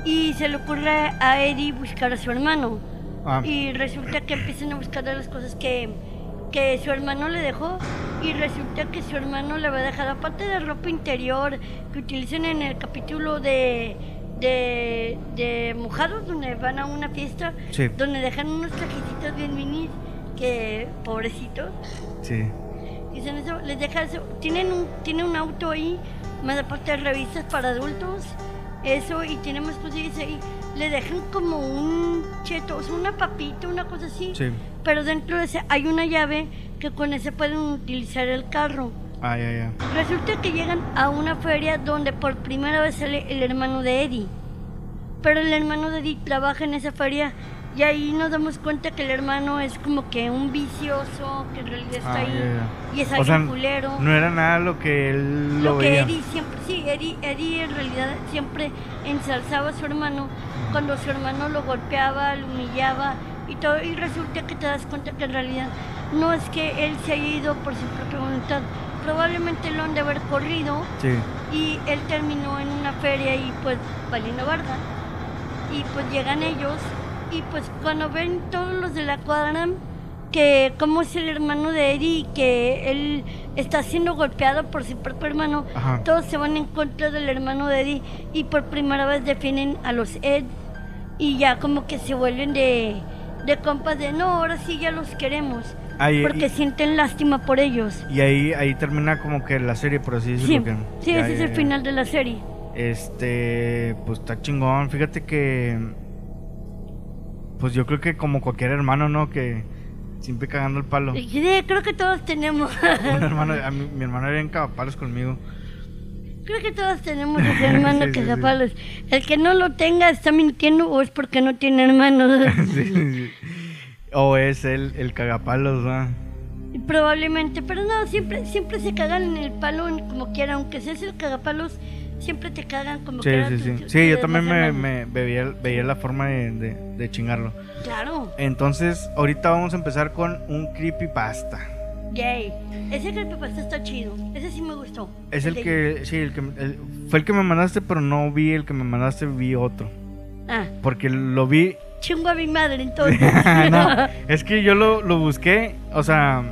Speaker 2: Y se le ocurre a Eddie buscar a su hermano.
Speaker 1: ah,
Speaker 2: Y resulta que empiezan a buscar las cosas que, que su hermano le dejó. Y resulta que su hermano le va a dejar, aparte de ropa interior que utilizan en el capítulo de, de, de mojados, donde van a una fiesta,
Speaker 1: sí,
Speaker 2: donde dejan unos trajecitos bien minis, que pobrecitos.
Speaker 1: sí,
Speaker 2: Dicen eso, les deja eso. Tienen un, tiene un auto ahí, más aparte de revistas para adultos, eso, y tiene más cosillas ahí. Le dejan como un cheto, o sea, una papita, una cosa así.
Speaker 1: sí,
Speaker 2: Pero dentro de ese hay una llave que con ese pueden utilizar el carro.
Speaker 1: Ah, ya, ya.
Speaker 2: Resulta que llegan a una feria donde por primera vez sale el hermano de Eddie. Pero el hermano de Eddie trabaja en esa feria y ahí nos damos cuenta que el hermano es como que un vicioso, que en realidad está
Speaker 1: Ah,
Speaker 2: ahí y es
Speaker 1: O
Speaker 2: alguien
Speaker 1: sea,
Speaker 2: culero.
Speaker 1: no era nada lo que él lo,
Speaker 2: Lo que
Speaker 1: veía.
Speaker 2: Eddie siempre, sí, Eddie, Eddie en realidad siempre ensalzaba a su hermano cuando su hermano lo golpeaba, lo humillaba y todo, y resulta que te das cuenta que en realidad no es que él se haya ido por su propia voluntad, probablemente lo han de haber corrido
Speaker 1: Sí.
Speaker 2: y él terminó en una feria y pues valiendo barda y pues llegan ellos y pues cuando ven todos los de la cuadra que como es el hermano de Eddie y que él está siendo golpeado por su propio hermano
Speaker 1: Ajá.
Speaker 2: todos se van en contra del hermano de Eddie y por primera vez defienden a los Ed y ya como que se vuelven de, de compas de no ahora sí ya los queremos
Speaker 1: Ahí-
Speaker 2: porque
Speaker 1: y,
Speaker 2: sienten lástima por ellos
Speaker 1: y ahí, ahí termina como que la serie, por así
Speaker 2: sí,
Speaker 1: decirlo.
Speaker 2: sí
Speaker 1: ya,
Speaker 2: ese es el
Speaker 1: ya.
Speaker 2: final de la serie
Speaker 1: Este, pues está chingón. Fíjate que, pues yo creo que como cualquier hermano, ¿no? Que siempre cagando el palo.
Speaker 2: Sí, creo que todos tenemos.
Speaker 1: Un hermano, a mí- mi hermano era en cagapalos conmigo.
Speaker 2: creo que todos tenemos ese hermano
Speaker 1: Sí,
Speaker 2: que
Speaker 1: sí,
Speaker 2: se
Speaker 1: sí.
Speaker 2: palos. El que no lo tenga está mintiendo o es porque no tiene hermanos.
Speaker 1: Sí, sí. O es el, el cagapalos, ¿va?
Speaker 2: Probablemente, pero no, siempre, siempre se cagan en el palo como quiera, aunque seas el cagapalos, siempre te cagan como
Speaker 1: Sí,
Speaker 2: quiera.
Speaker 1: sí, sí.
Speaker 2: tus
Speaker 1: Sí, yo también me, me veía, veía la forma de, de, de chingarlo.
Speaker 2: Claro,
Speaker 1: Entonces, ahorita vamos a empezar con un creepypasta.
Speaker 2: yay. Ese creepypasta está chido, ese sí me gustó.
Speaker 1: Es el que, sí, el que, el- fue el que me mandaste, pero no vi el que me mandaste, vi otro.
Speaker 2: Ah,
Speaker 1: Porque lo vi
Speaker 2: chingo a mi madre entonces.
Speaker 1: no, es que yo lo, lo busqué, o sea,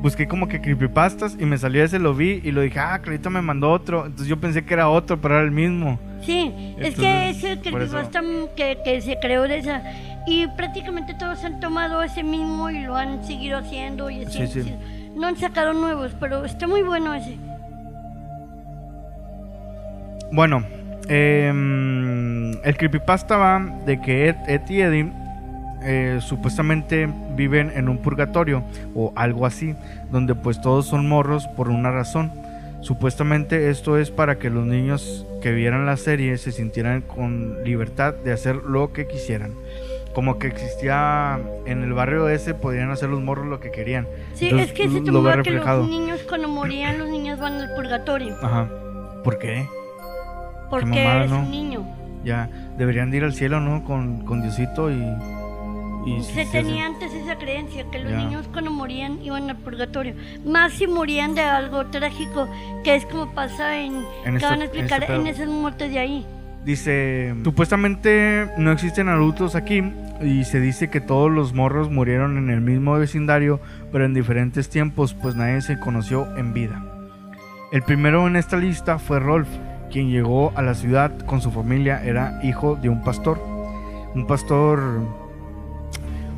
Speaker 1: busqué como que creepypastas y me salió ese, lo vi y lo dije, ah, Clarita me mandó otro. Entonces yo pensé que era otro, pero era el mismo.
Speaker 2: Sí, es que es el creepypasta que, que se creó de esa. Y prácticamente todos han tomado ese mismo y lo han seguido haciendo y así.
Speaker 1: Sí, sí.
Speaker 2: No han sacado nuevos, pero está muy bueno ese.
Speaker 1: Bueno, em, el creepypasta va de que Ed, Ed y Eddie eh, supuestamente viven en un purgatorio o algo así, donde pues todos son morros por una razón. Supuestamente esto es para que los niños que vieran la serie se sintieran con libertad de hacer lo que quisieran. Como que existía en el barrio ese, podían hacer los morros lo que querían.
Speaker 2: Sí,
Speaker 1: Entonces,
Speaker 2: es que se
Speaker 1: lo
Speaker 2: tomaba que
Speaker 1: reflejado.
Speaker 2: los niños cuando morían, los niños van al purgatorio.
Speaker 1: Ajá. ¿Por qué?
Speaker 2: Porque
Speaker 1: mamada,
Speaker 2: eres
Speaker 1: ¿no?
Speaker 2: un niño.
Speaker 1: Ya, deberían de ir al cielo, ¿no? Con, con Diosito y... y
Speaker 2: se
Speaker 1: si
Speaker 2: tenía
Speaker 1: hacen-
Speaker 2: antes esa creencia, que los
Speaker 1: Ya.
Speaker 2: niños cuando morían iban al purgatorio. Más si morían de algo trágico, que es como pasa en...
Speaker 1: En
Speaker 2: que
Speaker 1: esta-
Speaker 2: van a
Speaker 1: en
Speaker 2: explicar
Speaker 1: este
Speaker 2: en
Speaker 1: pedo.
Speaker 2: esas muertes de ahí.
Speaker 1: Dice, supuestamente no existen adultos aquí y se dice que todos los morros murieron en el mismo vecindario, pero en diferentes tiempos, pues nadie se conoció en vida. El primero en esta lista fue Rolf, quien llegó a la ciudad con su familia, era hijo de un pastor. Un pastor...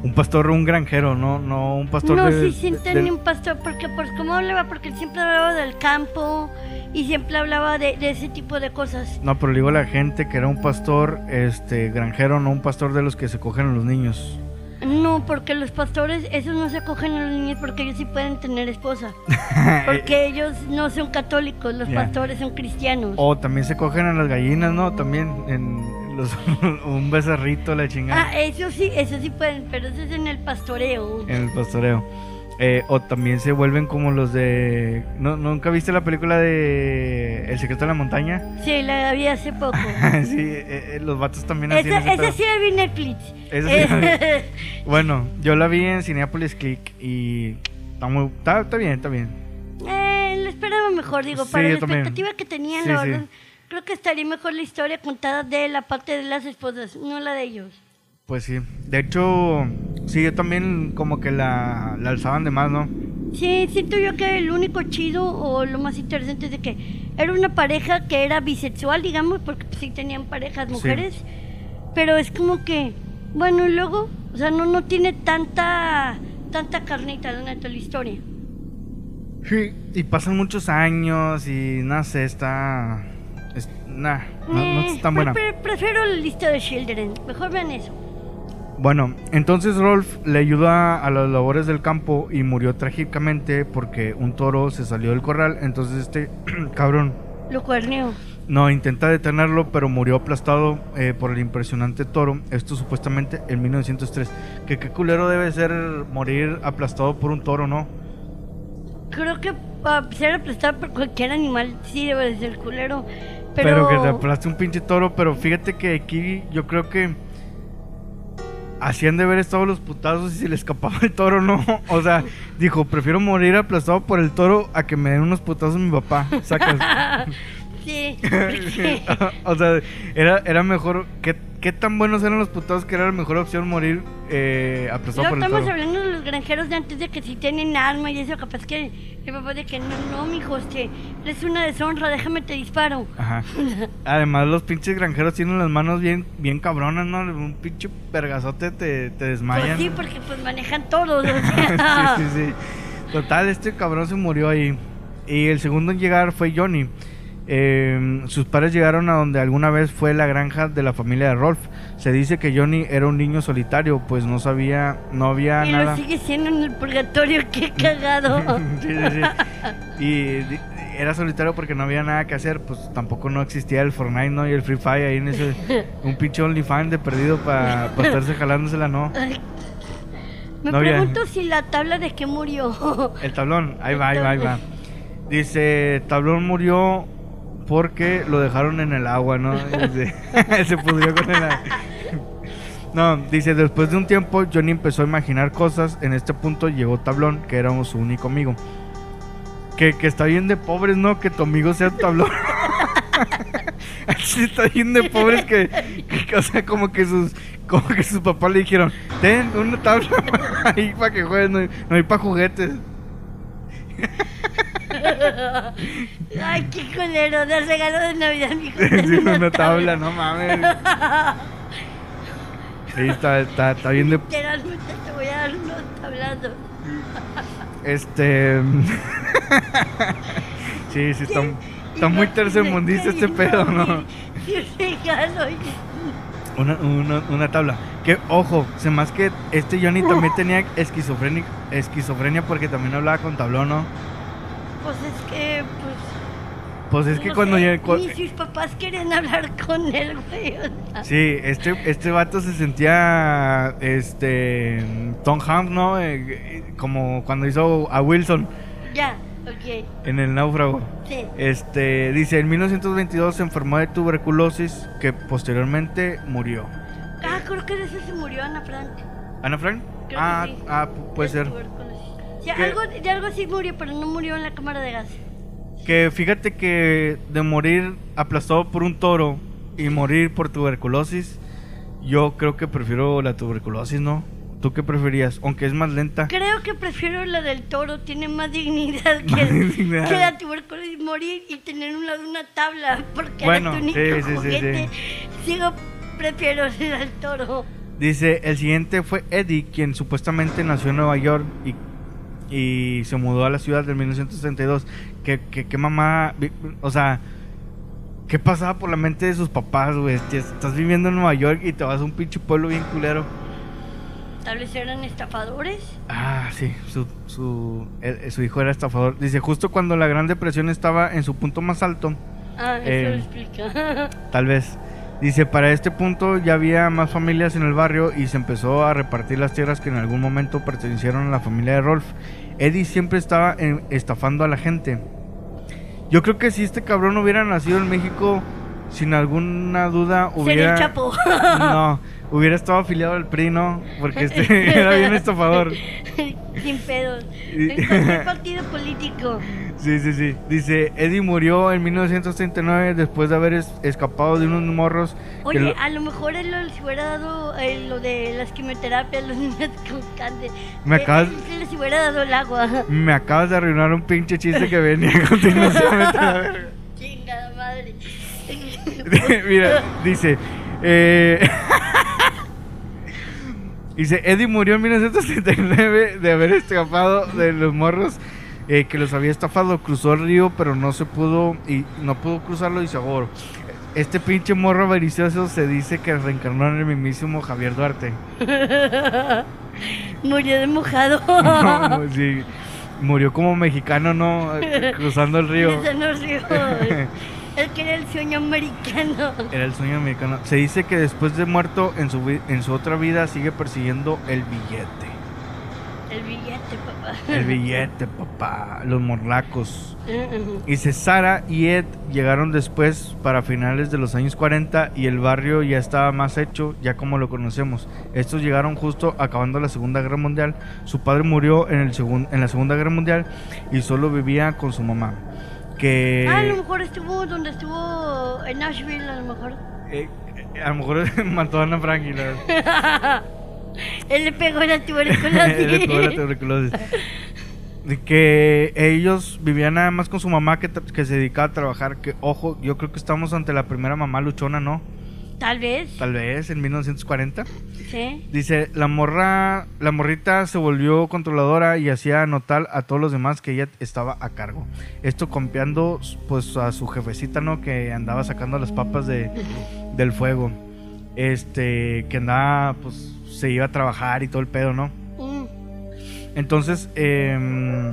Speaker 1: Un pastor, un granjero, no, no un pastor
Speaker 2: No,
Speaker 1: de-
Speaker 2: sí, sí
Speaker 1: de- del-
Speaker 2: un pastor, porque pues como hablaba, porque él siempre hablaba del campo y siempre hablaba de, de ese tipo de cosas.
Speaker 1: No, pero le digo a la gente que era un pastor, este, granjero, no un pastor de los que se cogen a los niños.
Speaker 2: No, porque los pastores, esos no se cogen a los niños porque ellos sí pueden tener esposa. Porque ellos no son católicos, los pastores son cristianos.
Speaker 1: O también se cogen a las gallinas, ¿no? También en los, un becerrito, la chingada,
Speaker 2: Ah, eso sí, eso sí pueden, pero eso es en el pastoreo.
Speaker 1: en el pastoreo. Eh, o también se vuelven como los de... ¿no, ¿Nunca viste la película de El secreto de la montaña?
Speaker 2: Sí, la vi hace poco.
Speaker 1: sí, eh, eh, los vatos también hacían
Speaker 2: esa, sí la vi en Netflix.
Speaker 1: Esa sí la vi. Bueno, yo la vi en Cinepolis Click y está, muy, está, está bien, está bien.
Speaker 2: Eh, lo esperaba mejor, digo,
Speaker 1: Sí,
Speaker 2: para la
Speaker 1: también.
Speaker 2: expectativa que tenían,
Speaker 1: Sí,
Speaker 2: la
Speaker 1: sí.
Speaker 2: Creo que estaría mejor la historia contada de la parte de las esposas, no la de ellos.
Speaker 1: Pues sí. De hecho, sí, yo también como que la, la alzaban de más, ¿no?
Speaker 2: Sí, siento yo que el único chido o lo más interesante es de que era una pareja que era bisexual, digamos, porque pues, sí tenían parejas
Speaker 1: Sí.
Speaker 2: mujeres, pero es como que, bueno, y luego, o sea, no, no tiene tanta, tanta carnita, la neta, la historia.
Speaker 1: Sí. Y pasan muchos años y no sé, está... Es, nah, no, no
Speaker 2: Eh,
Speaker 1: está tan buena.
Speaker 2: pre- prefiero la lista de Children, mejor vean eso.
Speaker 1: Bueno, entonces Rolf le ayuda a las labores del campo y murió trágicamente porque un toro se salió del corral. Entonces este cabrón
Speaker 2: Lo cuerneó.
Speaker 1: no intenta detenerlo, pero murió aplastado eh, por el impresionante toro. Esto supuestamente en 1903. Que qué culero debe ser morir aplastado por un toro, ¿no?
Speaker 2: Creo que a ser aplastado por cualquier animal sí debe de ser culero.
Speaker 1: Pero,
Speaker 2: Pero,
Speaker 1: que te aplaste un pinche toro. Pero fíjate que aquí yo creo que hacían de ver estado los putazos y se le escapaba el toro, ¿no? O sea, dijo, prefiero morir aplastado por el toro a que me den unos putazos mi papá. Sacas.
Speaker 2: sí,
Speaker 1: o sea, era, era mejor. ¿qué, ¿Qué tan buenos eran los putazos que era la mejor opción morir eh, aplastado
Speaker 2: no
Speaker 1: por el
Speaker 2: estamos
Speaker 1: toro?
Speaker 2: hablando de los granjeros de antes de que si tienen arma y eso, capaz que el papá de que no, no, mijo, este, es una deshonra, déjame te disparo.
Speaker 1: Ajá. Además, los pinches granjeros tienen las manos bien, bien cabronas, ¿no? Un pinche vergazote te, te desmayan.
Speaker 2: Pues sí, porque pues manejan todos. o sea.
Speaker 1: sí, sí, sí. Total, este cabrón se murió ahí. Y el segundo en llegar fue Johnny. Eh, sus padres llegaron a donde alguna vez fue la granja de la familia de Rolf. Se dice que Johnny era un niño solitario, pues no sabía, no había
Speaker 2: Y
Speaker 1: nada.
Speaker 2: lo sigue siendo en el purgatorio, qué cagado.
Speaker 1: sí, sí, sí. Y era solitario porque no había nada que hacer, pues tampoco no existía el Fortnite, ¿no? Y el Free Fire ahí en ese... Un pinche OnlyFans de perdido para estarse jalándosela, ¿no?
Speaker 2: Me
Speaker 1: No había-
Speaker 2: pregunto si la tabla de qué murió.
Speaker 1: El tablón, ahí va, ahí va, ahí va. Dice, tablón murió porque lo dejaron en el agua, ¿no? Dice, se pudrió con el agua. No, dice, después de un tiempo Johnny empezó a imaginar cosas. En este punto llegó Tablón, que era su único amigo. Que, que está bien de pobres, ¿no? Que tu amigo sea Tablón. Está bien de pobres que, que, o sea, como que sus como que sus papás le dijeron, ten una tabla ahí para que juegues, no, hay- no hay para juguetes.
Speaker 2: Ay, qué culero, de regalo de Navidad, mijo.
Speaker 1: Sí, una tabla, no mames. Sí, está, está, está bien de...
Speaker 2: Literalmente te voy a dar unos tablazos.
Speaker 1: Este... Sí, sí, está, está muy tercermundista este pedo, ¿no?
Speaker 2: Sí, regalo.
Speaker 1: Una, una, una tabla. Que, ojo, se más que este Johnny también tenía esquizofrenia, esquizofrenia porque también hablaba con tablón, ¿no?
Speaker 2: Pues es que, pues.
Speaker 1: Pues es que
Speaker 2: no
Speaker 1: cuando...
Speaker 2: sé,
Speaker 1: ya- cu-
Speaker 2: Ni sus papás querían hablar con él, güey. o sea.
Speaker 1: Sí, este, este vato se sentía, este, Tom Hanks, ¿no? Eh, como cuando hizo a Wilson
Speaker 2: Ya, ok.
Speaker 1: en El Náufrago.
Speaker 2: Sí.
Speaker 1: Este, dice, en 1922 se enfermó de tuberculosis que posteriormente murió.
Speaker 2: Ah, creo que de eso se murió Ana Frank.
Speaker 1: ¿Ana Frank?
Speaker 2: Creo que
Speaker 1: ah,
Speaker 2: sí.
Speaker 1: ah, pu- puede
Speaker 2: De
Speaker 1: ser.
Speaker 2: Sí,
Speaker 1: ¿Qué?
Speaker 2: algo, de algo sí murió, pero no murió en la cámara de gas.
Speaker 1: Que fíjate que de morir aplastado por un toro y morir por tuberculosis, yo creo que prefiero la tuberculosis, ¿no? ¿Tú qué preferías? Aunque es más lenta.
Speaker 2: Creo que prefiero la del toro, tiene más dignidad que,
Speaker 1: Más dignidad.
Speaker 2: que la tuberculosis morir y tener una, una tabla, porque
Speaker 1: Bueno,
Speaker 2: era tu único
Speaker 1: sí, sí, sí,
Speaker 2: juguete. Sigo, prefiero la del toro.
Speaker 1: Dice, el siguiente fue Eddie, quien supuestamente nació en Nueva York y, y se mudó a la ciudad en 1962. Que, que, que mamá, o sea, ¿qué pasaba por la mente de sus papás, güey? Estás viviendo en Nueva York y te vas a un pinche pueblo bien culero.
Speaker 2: Tal vez eran estafadores.
Speaker 1: Ah, sí, su, su, eh, su hijo era estafador. Dice, justo cuando la Gran Depresión estaba en su punto más alto,
Speaker 2: Ah, eso
Speaker 1: Eh,
Speaker 2: lo explica.
Speaker 1: Tal vez. Dice, para este punto ya había más familias en el barrio y se empezó a repartir las tierras que en algún momento pertenecieron a la familia de Rolf. Eddie siempre estaba en- estafando a la gente. Yo creo que si este cabrón hubiera nacido en México, sin alguna duda
Speaker 2: Sería
Speaker 1: hubiera...
Speaker 2: el Chapo.
Speaker 1: No, hubiera estado afiliado al PRI, ¿no? Porque este era bien estafador.
Speaker 2: Sin pedos. En cualquier partido político.
Speaker 1: Sí, sí, sí. Dice, Eddie murió en 1939 después de haber es- escapado de unos morros.
Speaker 2: Oye,
Speaker 1: lo-
Speaker 2: a lo mejor él les hubiera dado eh, lo de las quimioterapias a los niños con cáncer.
Speaker 1: Me
Speaker 2: Eh,
Speaker 1: acabas-
Speaker 2: él les hubiera dado el agua.
Speaker 1: Me acabas de arruinar un pinche chiste que venía continuación.
Speaker 2: Chingada madre.
Speaker 1: Mira, dice. eh, dice: Eddie murió en 1979 de haber escapado de los morros eh, que los había estafado. Cruzó el río, pero no se pudo. Y no pudo cruzarlo y se ahogó. este pinche morro avaricioso se dice que reencarnó en el mismísimo Javier Duarte.
Speaker 2: Murió de mojado.
Speaker 1: No, sí, murió como mexicano, ¿no? Cruzando el río.
Speaker 2: Cruzando el río. El que era el sueño americano.
Speaker 1: Era el sueño americano. Se dice que después de muerto en su, en su otra vida sigue persiguiendo el billete.
Speaker 2: El billete.
Speaker 1: El billete, papá. Los morlacos.
Speaker 2: Ujú.
Speaker 1: Dice Sara y Ed llegaron después para finales de los años 40 y el barrio ya estaba más hecho, ya como lo conocemos. Estos llegaron justo acabando la Segunda Guerra Mundial. Su padre murió en, el segun- en la Segunda Guerra Mundial y solo vivía con su mamá. Que
Speaker 2: Ah, a lo mejor estuvo donde estuvo en Nashville, a lo mejor.
Speaker 1: eh, eh, a lo mejor mató a Ana Frank y la-
Speaker 2: Él le pegó la
Speaker 1: Él le pegó la
Speaker 2: tuberculosis.
Speaker 1: tuberculosis. De que ellos vivían nada más con su mamá que, que se dedicaba a trabajar. Que ojo, yo creo que estamos ante la primera mamá luchona, ¿no?
Speaker 2: Tal vez.
Speaker 1: Tal vez en 1940.
Speaker 2: Sí.
Speaker 1: Dice, la morra, la morrita se volvió controladora y hacía notar a todos los demás que ella estaba a cargo. Esto confiando pues a su jefecita, ¿no? Que andaba sacando las papas de, del fuego. Este, que andaba, pues, se iba a trabajar y todo el pedo, ¿no?
Speaker 2: Mm.
Speaker 1: Entonces, em,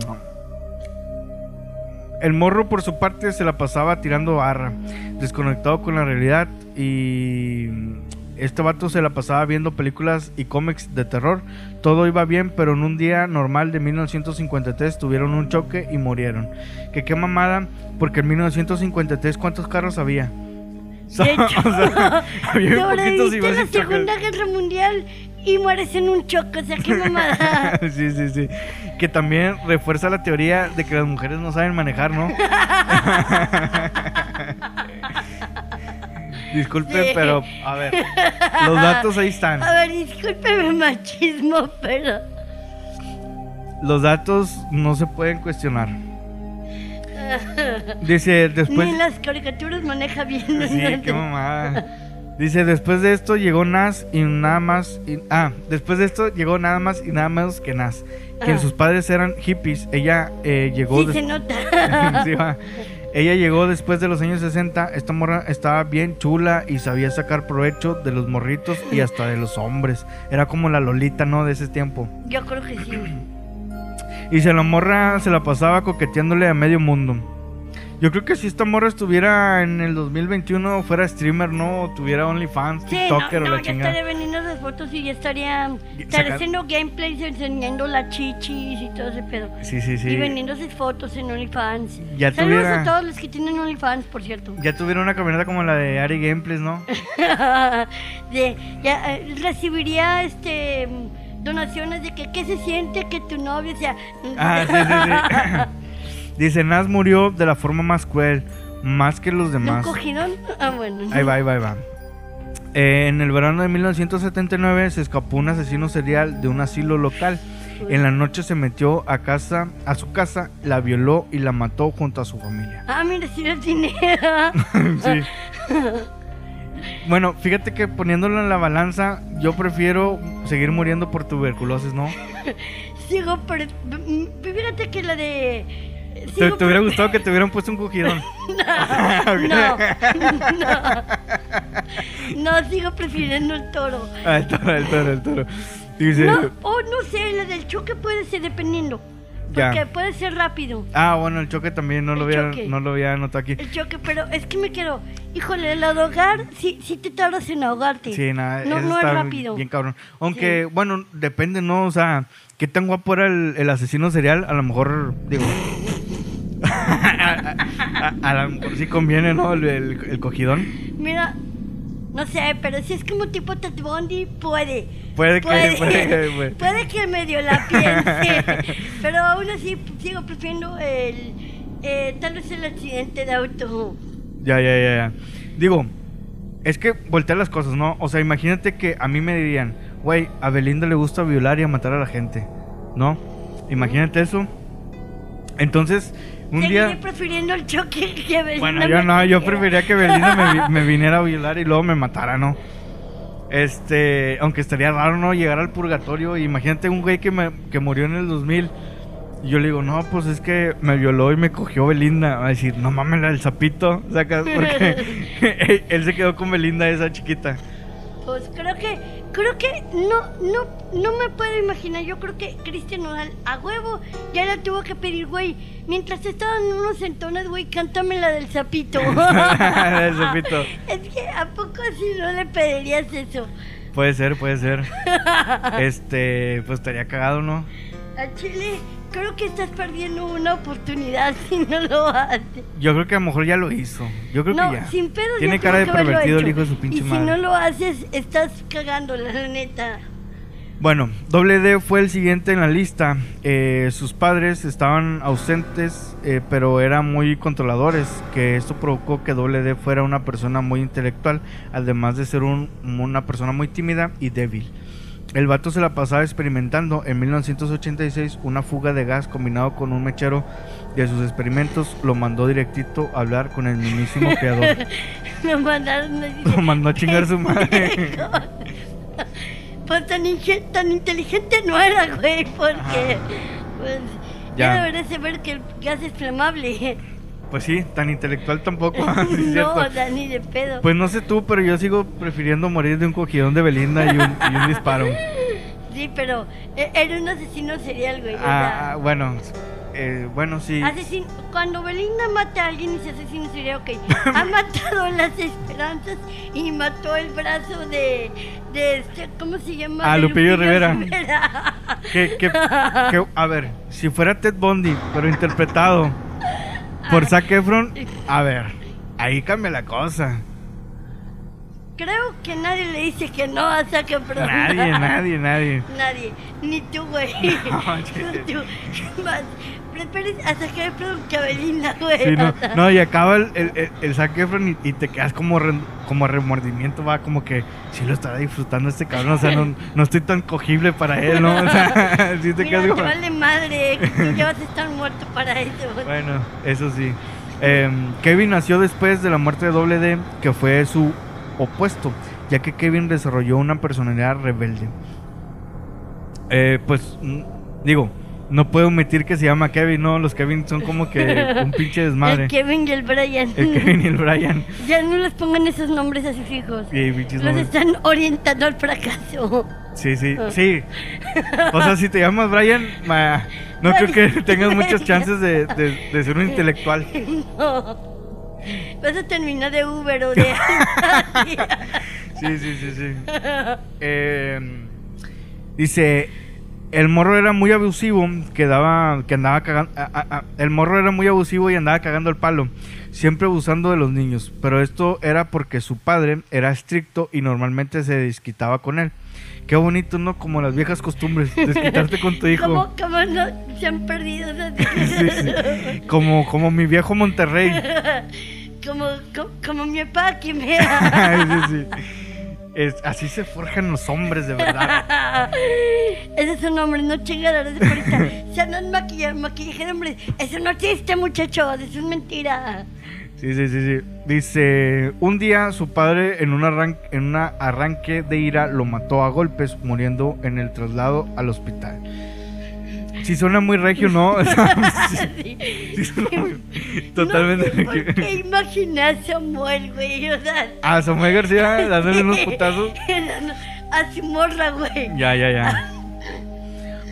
Speaker 1: el morro por su parte se la pasaba tirando barra, desconectado con la realidad y este vato se la pasaba viendo películas y cómics de terror. Todo iba bien, pero en un día normal de 1953 tuvieron un choque y murieron. Que qué mamada, porque en 1953 ¿cuántos carros había?
Speaker 2: De hecho,
Speaker 1: O sea, había vas
Speaker 2: a la. Segunda Guerra Mundial y mueres en un choque, o sea, qué mamada.
Speaker 1: sí, sí, sí. Que también refuerza la teoría de que las mujeres no saben manejar, ¿no? Disculpen,
Speaker 2: Sí.
Speaker 1: pero a ver, los datos ahí están.
Speaker 2: A ver, discúlpeme machismo, pero...
Speaker 1: Los datos no se pueden cuestionar. Dice, después...
Speaker 2: Ni en las caricaturas maneja bien.
Speaker 1: Sí, qué mamada. Dice, después de esto llegó Nas y nada más... y- ah, después de esto llegó nada más y nada menos que Nas. Quien
Speaker 2: Ah.
Speaker 1: sus padres eran hippies. Ella eh, llegó...
Speaker 2: Sí, se nota.
Speaker 1: Sí. Ella llegó después de los años 60. Esta morra estaba bien chula y sabía sacar provecho de los morritos y hasta de los hombres. Era como la Lolita, ¿no? De ese tiempo.
Speaker 2: Yo creo que sí.
Speaker 1: Y se la morra se la pasaba coqueteándole a medio mundo. Yo creo que si esta morra estuviera en el 2021, fuera streamer, ¿no? O tuviera OnlyFans,
Speaker 2: Sí,
Speaker 1: TikToker
Speaker 2: no,
Speaker 1: o
Speaker 2: no,
Speaker 1: la
Speaker 2: ya
Speaker 1: chingada.
Speaker 2: estaría vendiendo las fotos y ya estaría,
Speaker 1: Y
Speaker 2: estaría haciendo gameplays enseñando las chichis y todo ese pedo.
Speaker 1: Sí, sí,
Speaker 2: Y
Speaker 1: sí.
Speaker 2: vendiendo sus fotos en OnlyFans.
Speaker 1: Ya
Speaker 2: Saludos
Speaker 1: tuviera-
Speaker 2: a todos los que tienen OnlyFans, por cierto.
Speaker 1: Ya tuviera una camioneta como la de Ari Gameplays, ¿no?
Speaker 2: de, ya, eh, recibiría este donaciones de que qué se siente que tu novio sea
Speaker 1: Ah, sí, sí, sí. Dice, Nas murió de la forma más cruel, más que los
Speaker 2: ¿De un
Speaker 1: demás.
Speaker 2: cogidón? Ah, bueno.
Speaker 1: Ahí va, ahí va, ahí va. Eh, en el verano de 1979 se escapó un asesino serial de un asilo local. En la noche se metió a casa, a su casa, la violó y la mató junto a su familia.
Speaker 2: Ah, mira, si el dinero.
Speaker 1: Sí. Bueno, fíjate que poniéndolo en la balanza, yo prefiero seguir muriendo por tuberculosis, ¿no?
Speaker 2: Sigo, pero mm, fíjate que la de.
Speaker 1: ¿Te, hubiera gustado que te hubieran puesto un cogidón?
Speaker 2: No, no. No, sigo prefiriendo el toro.
Speaker 1: Ah, el toro, el toro, el toro. Dice,
Speaker 2: No, o no sé, la del choque puede ser dependiendo.
Speaker 1: Ya.
Speaker 2: Porque puede ser rápido.
Speaker 1: ah, bueno, el choque también no lo había,
Speaker 2: choque.
Speaker 1: no lo había anotado aquí.
Speaker 2: El choque, pero es que me quedo. Híjole, el ahogar, sí, sí te tardas en ahogarte.
Speaker 1: Sí, nada,
Speaker 2: No, no es rápido.
Speaker 1: Bien cabrón. Aunque, bueno, depende, ¿no? O sea, qué tan guapo era el, el asesino serial, a lo mejor, digo. a, a- a lo mejor sí conviene, ¿no? El, el- el cogidón.
Speaker 2: Mira, no sé, pero si es como tipo Ted Bundy, puede.
Speaker 1: Puede que,
Speaker 2: Puede,
Speaker 1: puede que, puede.
Speaker 2: puede que medio la piense. pero aún así sigo prefiriendo el. eh, tal vez el accidente de auto.
Speaker 1: Ya, ya, ya, ya. Digo, es que voltea las cosas, ¿no? O sea, imagínate que a mí me dirían, güey, a Belinda le gusta violar y a matar a la gente, ¿no? Imagínate eso. Entonces, un día.
Speaker 2: prefiriendo el choque que Belinda
Speaker 1: Bueno, yo no, yo preferiría que Belinda me, me viniera a violar y luego me matara, ¿no? Este, aunque estaría raro, ¿no? Llegar al purgatorio. Imagínate un güey que, me- que murió en el 2000 Y yo le digo, no, pues es que me violó y me cogió Belinda. Va a decir, no mames, del sapito. Saca, porque él se quedó con Belinda, esa chiquita.
Speaker 2: Pues creo que, creo que no, no, no me puedo imaginar. Yo creo que Cristian Nodal a huevo ya la tuvo que pedir, güey. Mientras estaban unos sentones, güey, cántame la del sapito.
Speaker 1: Del sapito.
Speaker 2: Es que a poco así no le pedirías eso.
Speaker 1: Puede ser, puede ser. Este, pues estaría cagado, ¿no?
Speaker 2: A Chile, creo que estás perdiendo una oportunidad si no lo haces.
Speaker 1: Yo creo que a lo mejor ya lo hizo. Yo creo
Speaker 2: No,
Speaker 1: que ya.
Speaker 2: sin pedo.
Speaker 1: Tiene cara de pervertido el hijo de su pinche
Speaker 2: Y si
Speaker 1: madre.
Speaker 2: no lo haces, estás cagándola, la neta.
Speaker 1: Bueno, Doble D fue el siguiente en la lista. Eh, sus padres estaban ausentes, eh, pero eran muy controladores, que esto provocó que Doble D fuera una persona muy intelectual, además de ser un- una persona muy tímida y débil. El vato se la pasaba experimentando en 1986 una fuga de gas combinado con un mechero de sus experimentos lo mandó directito a hablar con el mismísimo creador.
Speaker 2: Me mandaron.
Speaker 1: Lo mandó a chingar su madre.
Speaker 2: Pues tan, tan inteligente no era, güey, porque. Pues. Ya,
Speaker 1: Ya.
Speaker 2: deberías saber que el gas es flamable.
Speaker 1: Pues sí, tan intelectual tampoco. sí,
Speaker 2: no,
Speaker 1: cierto.
Speaker 2: Dani, de pedo.
Speaker 1: Pues no sé tú, pero yo sigo prefiriendo morir de un cogidón de Belinda y un, y un disparo.
Speaker 2: Sí, pero e- era un asesino serial, güey. o
Speaker 1: Ah,
Speaker 2: sea,
Speaker 1: bueno, eh, bueno, sí.
Speaker 2: Asesin- Cuando Belinda mata a alguien y se asesina sería ok. Ha matado las esperanzas y mató el brazo de, de este, ¿cómo se llama?
Speaker 1: Ah,
Speaker 2: De
Speaker 1: Lupillo Rivera.
Speaker 2: Rivera.
Speaker 1: Que- que- a ver, si fuera Ted Bundy, pero interpretado por Zac Efron, a ver, ahí cambia la cosa.
Speaker 2: Creo que nadie le dice que no a Zac Efron.
Speaker 1: Nadie, nadie, nadie.
Speaker 2: Nadie. Ni tú, güey.
Speaker 1: No,
Speaker 2: Ni
Speaker 1: che.
Speaker 2: tú. Más, a Zac Efron que a Belinda, güey.
Speaker 1: Sí, no, y acaba el, el, el- el Zac Efron y, y te quedas como, re- como remordimiento, va, como que sí lo estará disfrutando este cabrón, o sea, no, no estoy tan cogible para él, ¿no? O sea, sí te
Speaker 2: Mira,
Speaker 1: quedas como...
Speaker 2: vale madre, que tú ya vas a estar muerto para eso.
Speaker 1: Bueno, eso sí. Em, Kevin nació después de la muerte de Doble D, que fue su opuesto, ya que Kevin desarrolló una personalidad rebelde. Eh, pues, mm, digo, no puedo omitir que se llama Kevin, ¿no? Los Kevin son como que un pinche desmadre.
Speaker 2: El Kevin y el Brian.
Speaker 1: El Kevin y el Brian.
Speaker 2: Ya no les pongan esos nombres a sus hijos. Los
Speaker 1: nombres.
Speaker 2: están orientando al fracaso.
Speaker 1: Sí, sí, sí. O sea, si te llamas Brian, ma, no creo que tengas muchas chances de, de- de ser un intelectual.
Speaker 2: No. Vas a terminar de Uber o de...
Speaker 1: Sí, sí, sí, sí. Eh, dice, el morro era muy abusivo, que daba, que andaba cagando, el morro era muy abusivo y andaba cagando el palo, siempre abusando de los niños, pero esto era porque su padre era estricto y normalmente se desquitaba con él. Qué bonito, ¿no? Como las viejas costumbres, desquitarte con tu hijo.
Speaker 2: ¿Cómo, cómo no se han perdido esas
Speaker 1: Sí, sí. Como, como mi viejo Monterrey.
Speaker 2: como, como, como mi papá que me...
Speaker 1: sí, sí. Es- así se forjan los hombres, de verdad.
Speaker 2: Ese es un hombre, no chingaderas de ahorita. Se andan maquillando, maquillaje de hombres. Eso no existe, muchachos, eso es mentira.
Speaker 1: Sí, sí, sí, sí. Dice, un día su padre en un, arran- en un arranque de ira lo mató a golpes, muriendo en el traslado al hospital. Sí suena muy regio, ¿no? Sí, totalmente
Speaker 2: No sé por
Speaker 1: regio.
Speaker 2: qué imaginé a Samuel, güey, o sea...
Speaker 1: A Samuel García dándole unos putazos.
Speaker 2: A su morra, güey.
Speaker 1: Ya, ya, ya.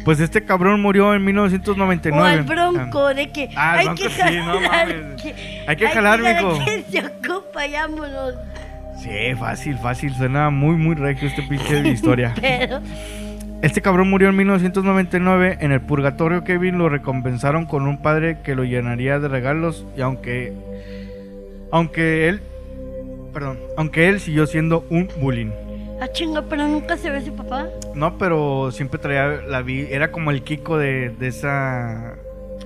Speaker 1: Pues este cabrón murió en
Speaker 2: O
Speaker 1: 1999.
Speaker 2: al bronco, de que
Speaker 1: Ah,
Speaker 2: hay
Speaker 1: bronco
Speaker 2: que
Speaker 1: sí, no
Speaker 2: jalar.
Speaker 1: mames.
Speaker 2: que-
Speaker 1: Hay que jalar,
Speaker 2: que
Speaker 1: mijo.
Speaker 2: ¿Quién se ocupa? Vámonos.
Speaker 1: Sí, fácil, fácil. Suena muy, muy regio este pinche de historia.
Speaker 2: Pero,
Speaker 1: Este cabrón murió en 1999 en el purgatorio. Kevin lo recompensaron con un padre que lo llenaría de regalos y aunque aunque él perdón, aunque él siguió siendo un bullying.
Speaker 2: ah, chinga, pero nunca se ve su papá.
Speaker 1: No, pero siempre traía la vi, era como el Kiko de, de esa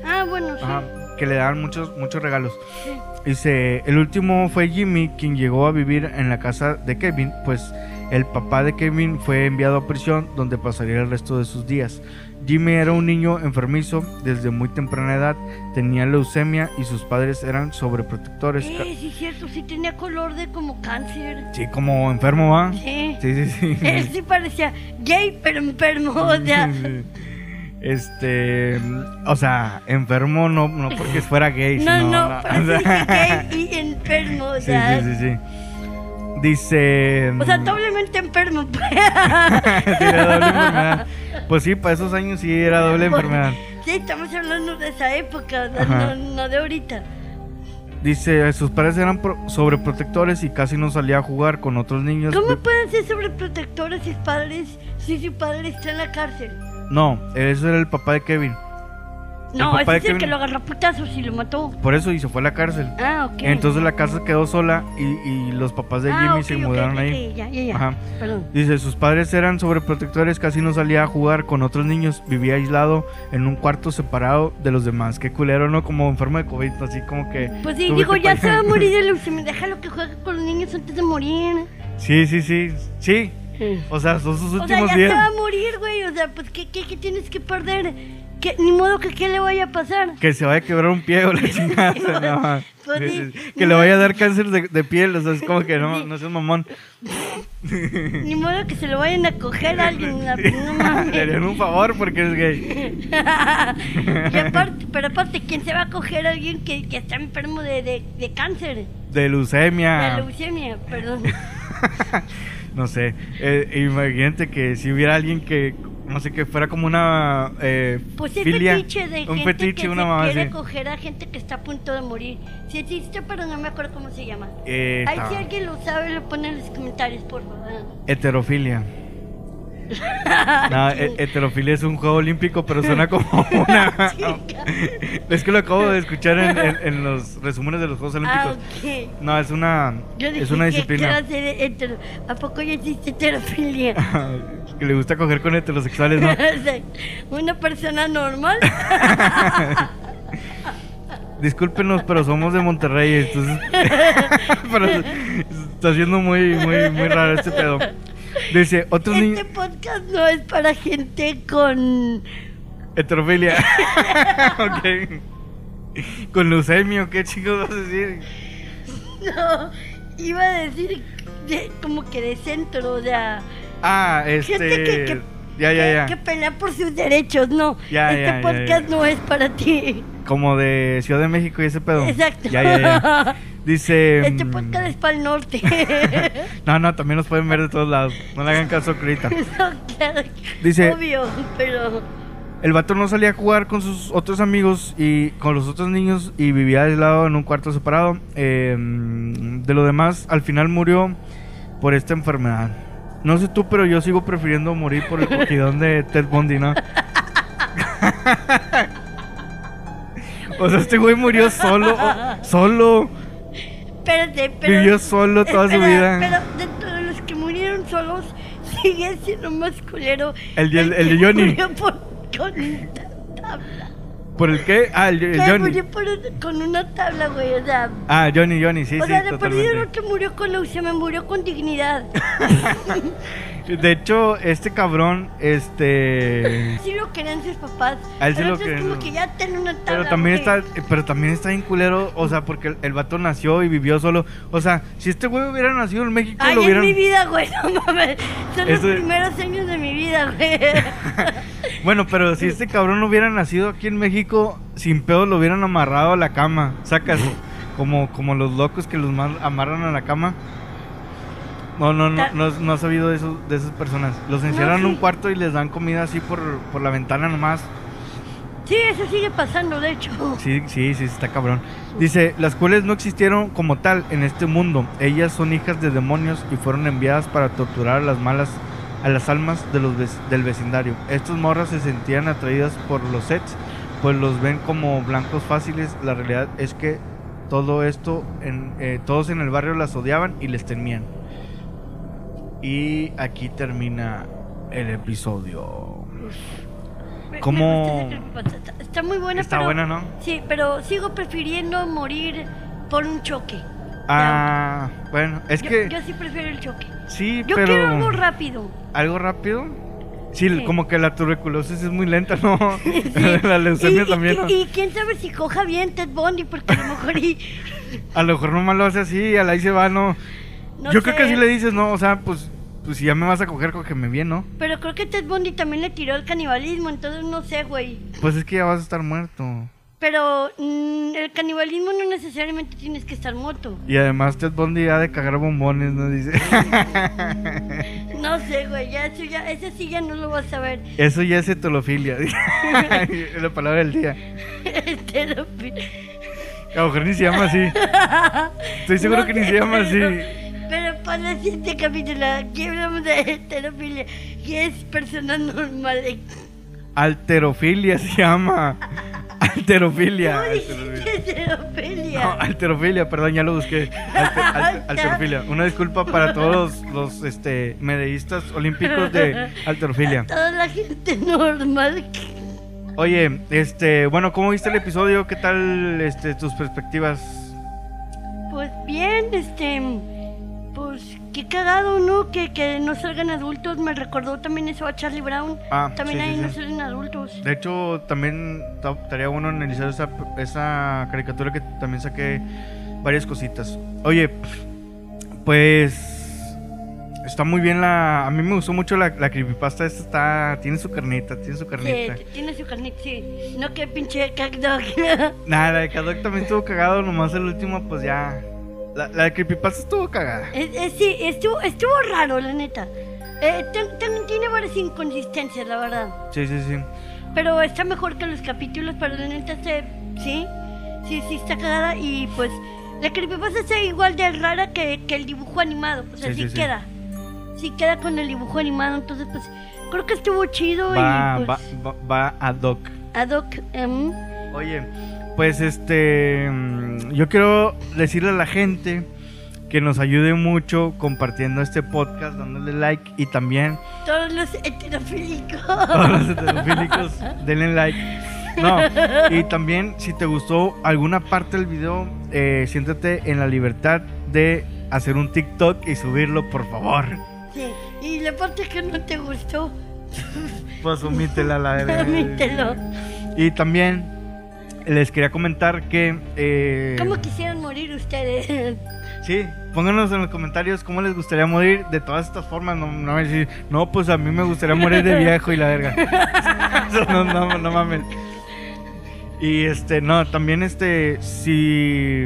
Speaker 2: Ah, bueno, sí.
Speaker 1: ajá, que le daban muchos muchos regalos.
Speaker 2: sí.
Speaker 1: Dice, el último fue Jimmy, quien llegó a vivir en la casa de Kevin, pues el papá de Kevin fue enviado a prisión donde pasaría el resto de sus días. Jimmy era un niño enfermizo desde muy temprana edad, tenía leucemia y sus padres eran sobreprotectores.
Speaker 2: Sí, es cierto, sí tenía color de como cáncer.
Speaker 1: Sí, como enfermo, ¿va?
Speaker 2: Sí.
Speaker 1: Sí, sí, sí.
Speaker 2: Él sí parecía gay, pero enfermo, o sea.
Speaker 1: Sí. Este, o sea, enfermo no, no porque fuera gay,
Speaker 2: No,
Speaker 1: sino,
Speaker 2: no,
Speaker 1: o
Speaker 2: pero sí
Speaker 1: sea,
Speaker 2: gay y enfermo, o
Speaker 1: sí,
Speaker 2: sea.
Speaker 1: sí, sí, sí. Dice.
Speaker 2: O sea, doblemente enfermo. pues.
Speaker 1: Sí, era doble enfermedad. Pues sí, para esos años sí era doble enfermedad.
Speaker 2: Sí, estamos hablando de esa época, no, no de ahorita.
Speaker 1: Dice, sus padres eran pro- sobreprotectores y casi no salía a jugar con otros niños.
Speaker 2: ¿Cómo pueden ser sobreprotectores si padres, si su padre está en la cárcel?
Speaker 1: No, eso era el papá de Kevin.
Speaker 2: No, ese es el que lo agarró a putazos y lo mató.
Speaker 1: Por eso y se fue a la cárcel.
Speaker 2: Ah, ok.
Speaker 1: Entonces la casa quedó sola y, y los papás de
Speaker 2: Ah,
Speaker 1: Jimmy se mudaron
Speaker 2: ok,
Speaker 1: ahí.
Speaker 2: ok, ya, ya, ya.
Speaker 1: Ajá.
Speaker 2: Perdón.
Speaker 1: Dice, sus padres eran sobreprotectores, casi no salía a jugar con otros niños, vivía aislado en un cuarto separado de los demás. Qué culero, ¿no? Como enfermo de COVID, así como que...
Speaker 2: Pues sí, digo, ya se va a morir de leucemia. Déjalo que juegue con los niños antes de morir.
Speaker 1: Sí, sí, sí, sí. O sea, son sus
Speaker 2: O sea,
Speaker 1: últimos
Speaker 2: ya se
Speaker 1: días.
Speaker 2: va a morir, güey. O sea, pues, ¿qué, qué, qué tienes que perder? ¿Qué, ni modo que qué le vaya a pasar.
Speaker 1: Que se vaya a quebrar un pie o la chingada. no,
Speaker 2: Pues
Speaker 1: sí, que le vaya a dar cáncer de, de piel, o sea, es como que no, no seas mamón.
Speaker 2: Ni modo que se lo vayan a coger a alguien. la- No.
Speaker 1: Le harían un favor porque eres gay.
Speaker 2: y aparte, pero aparte, ¿quién se va a coger a alguien que, que está enfermo de, de, de cáncer?
Speaker 1: De
Speaker 2: De
Speaker 1: leucemia.
Speaker 2: leucemia, perdón.
Speaker 1: No sé. eh, imagínate que si hubiera alguien que, no sé, que fuera como una eh,
Speaker 2: Pues es
Speaker 1: filia,
Speaker 2: fetiche de
Speaker 1: un
Speaker 2: gente
Speaker 1: fetiche,
Speaker 2: que
Speaker 1: una
Speaker 2: se
Speaker 1: mamá
Speaker 2: quiere
Speaker 1: así.
Speaker 2: coger a gente que está a punto de morir. Sí existe, pero no me acuerdo cómo se llama.
Speaker 1: Eh,
Speaker 2: Ahí si alguien lo sabe, lo pone en los comentarios, por favor.
Speaker 1: Heterofilia. No, he- heterofilia es un juego olímpico, pero suena como una. es que lo acabo de escuchar en, en- en los resúmenes de los Juegos
Speaker 2: Ah,
Speaker 1: Olímpicos.
Speaker 2: ok.
Speaker 1: No, es una.
Speaker 2: Yo dije
Speaker 1: Es una disciplina.
Speaker 2: hetero. ¿A poco ya existe heterofilia?
Speaker 1: que le gusta coger con heterosexuales, ¿no?
Speaker 2: Una persona normal.
Speaker 1: Discúlpenos, pero somos de Monterrey, entonces. pero está siendo muy, muy, muy raro este pedo. Dice, otros
Speaker 2: Este
Speaker 1: niños.
Speaker 2: podcast no es para gente con.
Speaker 1: Heterofilia. ok. Con leucemia, ¿qué chicos vas a decir?
Speaker 2: No, iba a decir de- como que de centro, o sea.
Speaker 1: Ah, este.
Speaker 2: Gente que, que,
Speaker 1: ya, ya,
Speaker 2: que-
Speaker 1: ya.
Speaker 2: que pelea por sus derechos, no.
Speaker 1: Ya,
Speaker 2: este
Speaker 1: ya,
Speaker 2: podcast
Speaker 1: ya.
Speaker 2: no es para ti.
Speaker 1: Como de Ciudad de México y ese pedo.
Speaker 2: Exacto.
Speaker 1: Ya, ya, ya. Dice.
Speaker 2: Este podcast es para el norte.
Speaker 1: No, no, también nos pueden ver de todos lados. No le hagan caso Crita.
Speaker 2: No, claro,
Speaker 1: Dice-
Speaker 2: Obvio, pero.
Speaker 1: El vato no salía a jugar con sus otros amigos y con los otros niños y vivía aislado en un cuarto separado. Eh, de lo demás, al final murió por esta enfermedad. No sé tú, pero yo sigo prefiriendo morir por el cogidón de Ted Bundy, ¿no? o sea, este güey murió solo, solo.
Speaker 2: Espérate, pero.
Speaker 1: Vivió solo toda su vida.
Speaker 2: Pero de los que murieron solos, sigue siendo más culero.
Speaker 1: El de- el
Speaker 2: que
Speaker 1: de Johnny.
Speaker 2: Murió por, con una tabla.
Speaker 1: ¿Por el qué? Ah, el, el Johnny.
Speaker 2: murió por con una tabla, güey. O sea,
Speaker 1: Ah, Johnny, Johnny, sí,
Speaker 2: o
Speaker 1: sí,
Speaker 2: sea de perdido no que murió con leucemia, murió con dignidad.
Speaker 1: De hecho, este cabrón, este...
Speaker 2: Sí lo querían sus papás.
Speaker 1: A él sí
Speaker 2: pero
Speaker 1: lo
Speaker 2: entonces
Speaker 1: querían.
Speaker 2: como que ya ten una tabla.
Speaker 1: Pero también
Speaker 2: güey.
Speaker 1: está, pero también está bien culero, o sea, porque el, el vato nació y vivió solo. O sea, si este güey hubiera nacido en México,
Speaker 2: Ay,
Speaker 1: lo
Speaker 2: es
Speaker 1: hubieran.
Speaker 2: mi vida, güey, no mames. Son
Speaker 1: Eso-
Speaker 2: los primeros años de mi vida, güey.
Speaker 1: Bueno, pero si este cabrón no hubiera nacido aquí en México, sin pedo lo hubieran amarrado a la cama. Sacas, como, como los locos que los ma- amarran a la cama. No, no, no, no, no has sabido de, esos, de esas personas. Los encierran en
Speaker 2: sí.
Speaker 1: un cuarto y les dan comida así por, por la ventana nomás.
Speaker 2: Sí, eso sigue pasando, de hecho.
Speaker 1: Sí, sí, sí, está cabrón. Dice, las cuales no existieron como tal en este mundo. Ellas son hijas de demonios y fueron enviadas para torturar a las malas, a las almas de los del vecindario. Estas morras se sentían atraídas por los sets, pues los ven como blancos fáciles. La realidad es que todo esto, en, eh, todos en el barrio las odiaban y les temían. Y aquí termina el episodio. ¿Cómo?
Speaker 2: Está, muy buena,
Speaker 1: Está
Speaker 2: pero...
Speaker 1: buena, ¿no?
Speaker 2: Sí, pero sigo prefiriendo morir por un choque.
Speaker 1: Ah, bueno, es
Speaker 2: yo,
Speaker 1: que
Speaker 2: yo sí prefiero el choque.
Speaker 1: sí,
Speaker 2: Yo
Speaker 1: pero
Speaker 2: quiero algo rápido.
Speaker 1: ¿Algo rápido? Sí,
Speaker 2: Sí.
Speaker 1: como que la tuberculosis es muy lenta, ¿no?
Speaker 2: Sí.
Speaker 1: la leucemia
Speaker 2: y, y-
Speaker 1: también,
Speaker 2: y-
Speaker 1: ¿no?
Speaker 2: y quién sabe si coja bien Ted Bundy, porque a lo mejor y...
Speaker 1: A lo mejor nomás lo hace así, a la ahí se va, ¿no?
Speaker 2: No
Speaker 1: Yo creo que así le dices, ¿no? O sea, pues pues si ya me vas a coger, cógeme bien, ¿no?
Speaker 2: Pero creo que Ted Bundy también le tiró el canibalismo, entonces no sé, güey.
Speaker 1: Pues es que ya vas a estar muerto.
Speaker 2: Pero mm, el canibalismo no necesariamente tienes que estar muerto.
Speaker 1: Y además Ted Bundy ha de cagar bombones, ¿no? Dice.
Speaker 2: No sé, güey, ya eso ya, ese sí ya no lo vas a ver.
Speaker 1: Eso ya es etolofilia. es la palabra del día.
Speaker 2: Heterofilia.
Speaker 1: A lo mejor ni se llama así. Estoy seguro
Speaker 2: No
Speaker 1: que ni se llama así.
Speaker 2: Pero- para el siguiente capítulo, aquí hablamos de heterofilia, que es personas normales.
Speaker 1: Alterofilia se llama. Alterofilia.
Speaker 2: ¿Cómo
Speaker 1: Alterofilia.
Speaker 2: heterofilia?
Speaker 1: No, alterofilia, perdón, ya lo busqué. Alter- alter- alterofilia. Una disculpa para todos los, los, este, medallistas olímpicos de alterofilia.
Speaker 2: Toda la gente normal.
Speaker 1: Oye, este, bueno, ¿cómo viste el episodio? ¿Qué tal este, tus perspectivas?
Speaker 2: Pues bien, este. Pues qué cagado, ¿no? Que, que no salgan adultos. Me recordó también eso a Charlie Brown.
Speaker 1: Ah,
Speaker 2: también
Speaker 1: sí,
Speaker 2: ahí
Speaker 1: sí,
Speaker 2: no
Speaker 1: sí.
Speaker 2: salen adultos.
Speaker 1: De hecho, también ta- estaría bueno analizar esa, esa caricatura que también saqué varias cositas. Oye, pues está muy bien la... A mí me gustó mucho la, la creepypasta, esta está... Tiene su carnita, tiene su carnita.
Speaker 2: Sí, tiene su carnita, sí. No que pinche cagdog.
Speaker 1: Nada, la de Kadok también estuvo cagado, nomás el último pues ya... La, la de creepypasta estuvo cagada.
Speaker 2: Es- es- sí, estuvo, estuvo raro, la neta. Eh, ten- tiene varias inconsistencias, la verdad.
Speaker 1: Sí, sí, sí.
Speaker 2: Pero está mejor que los capítulos, pero la neta se, sí, sí, sí está cagada y pues la creepypasta está igual de rara que, que el dibujo animado, o sea,
Speaker 1: Sí,
Speaker 2: sí,
Speaker 1: sí,
Speaker 2: queda, sí queda con el dibujo animado, entonces pues creo que estuvo chido
Speaker 1: Va,
Speaker 2: y
Speaker 1: va,
Speaker 2: pues
Speaker 1: va, va ad hoc.
Speaker 2: ad hoc, em,
Speaker 1: Oye, pues este, mm, yo quiero decirle a la gente que nos ayude mucho compartiendo este podcast, dándole like y también
Speaker 2: todos los heterofílicos.
Speaker 1: todos los heterofílicos denle like. No, y también si te gustó alguna parte del video, eh, siéntate en la libertad de hacer un TikTok y subirlo, por favor.
Speaker 2: Sí, y la parte que no te gustó,
Speaker 1: Pues omítela la verga.
Speaker 2: permítelo.
Speaker 1: Y también les quería comentar que... eh,
Speaker 2: ¿Cómo quisieran morir ustedes?
Speaker 1: Sí, pónganos en los comentarios cómo les gustaría morir de todas estas formas. No, no decir, no, pues a mí me gustaría morir de viejo y la verga. No, no, no mames. Y este, no, también este, si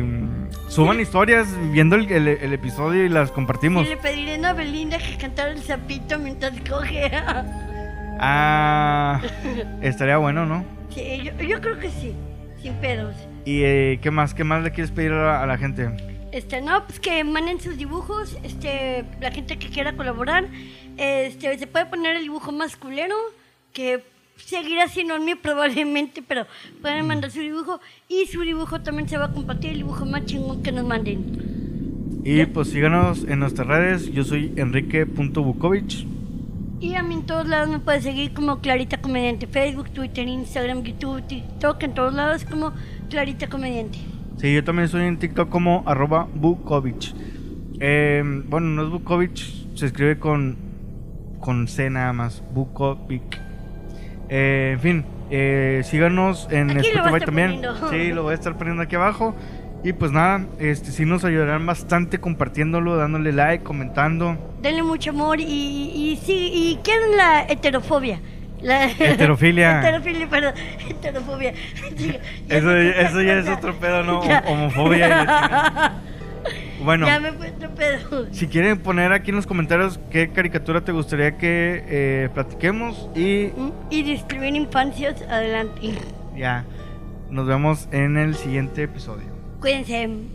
Speaker 1: suban historias viendo el, el- el episodio y las compartimos.
Speaker 2: Y le pediré a Belinda que cantara el sapito mientras coge.
Speaker 1: Ah, estaría bueno, ¿no?
Speaker 2: sí, yo, yo creo que sí, sin pedos.
Speaker 1: Y eh, ¿qué más? ¿Qué más le quieres pedir a la, a la gente?
Speaker 2: Este, no, pues que manden sus dibujos, este, la gente que quiera colaborar, este, se puede poner el dibujo más culero, que seguirá siendo el mío probablemente, pero pueden mandar su dibujo y su dibujo también se va a compartir, el dibujo más chingón que nos manden.
Speaker 1: Y pues síganos en nuestras redes. Yo soy enrique.bukovic.
Speaker 2: Y a mí en todos lados me puedes seguir como Clarita Comediante, Facebook, Twitter, Instagram, YouTube, TikTok, en todos lados como Clarita Comediante.
Speaker 1: Sí, yo también soy en TikTok como arroba Bukovic. Eh, bueno, no es Bukovic, se escribe con, con C nada más, Bukovic. Eh, en fin, eh, síganos en
Speaker 2: Aquí
Speaker 1: Spotify también.
Speaker 2: poniendo.
Speaker 1: Sí, lo voy a estar poniendo aquí abajo. Y pues nada, este sí nos ayudarán bastante compartiéndolo, dándole like, comentando.
Speaker 2: Denle mucho amor y, y, sí, y quieren la heterofobia. La
Speaker 1: Heterofilia.
Speaker 2: heterofilia, perdón, heterofobia.
Speaker 1: Eso, eso ya es otro pedo, ¿no?
Speaker 2: Ya.
Speaker 1: Homofobia. y. Bueno.
Speaker 2: Ya me fue otro pedo.
Speaker 1: Si quieren poner aquí en los comentarios qué caricatura te gustaría que eh, platiquemos y
Speaker 2: Y describir infancias, adelante.
Speaker 1: ya, nos vemos en el siguiente episodio.
Speaker 2: Queen Sam.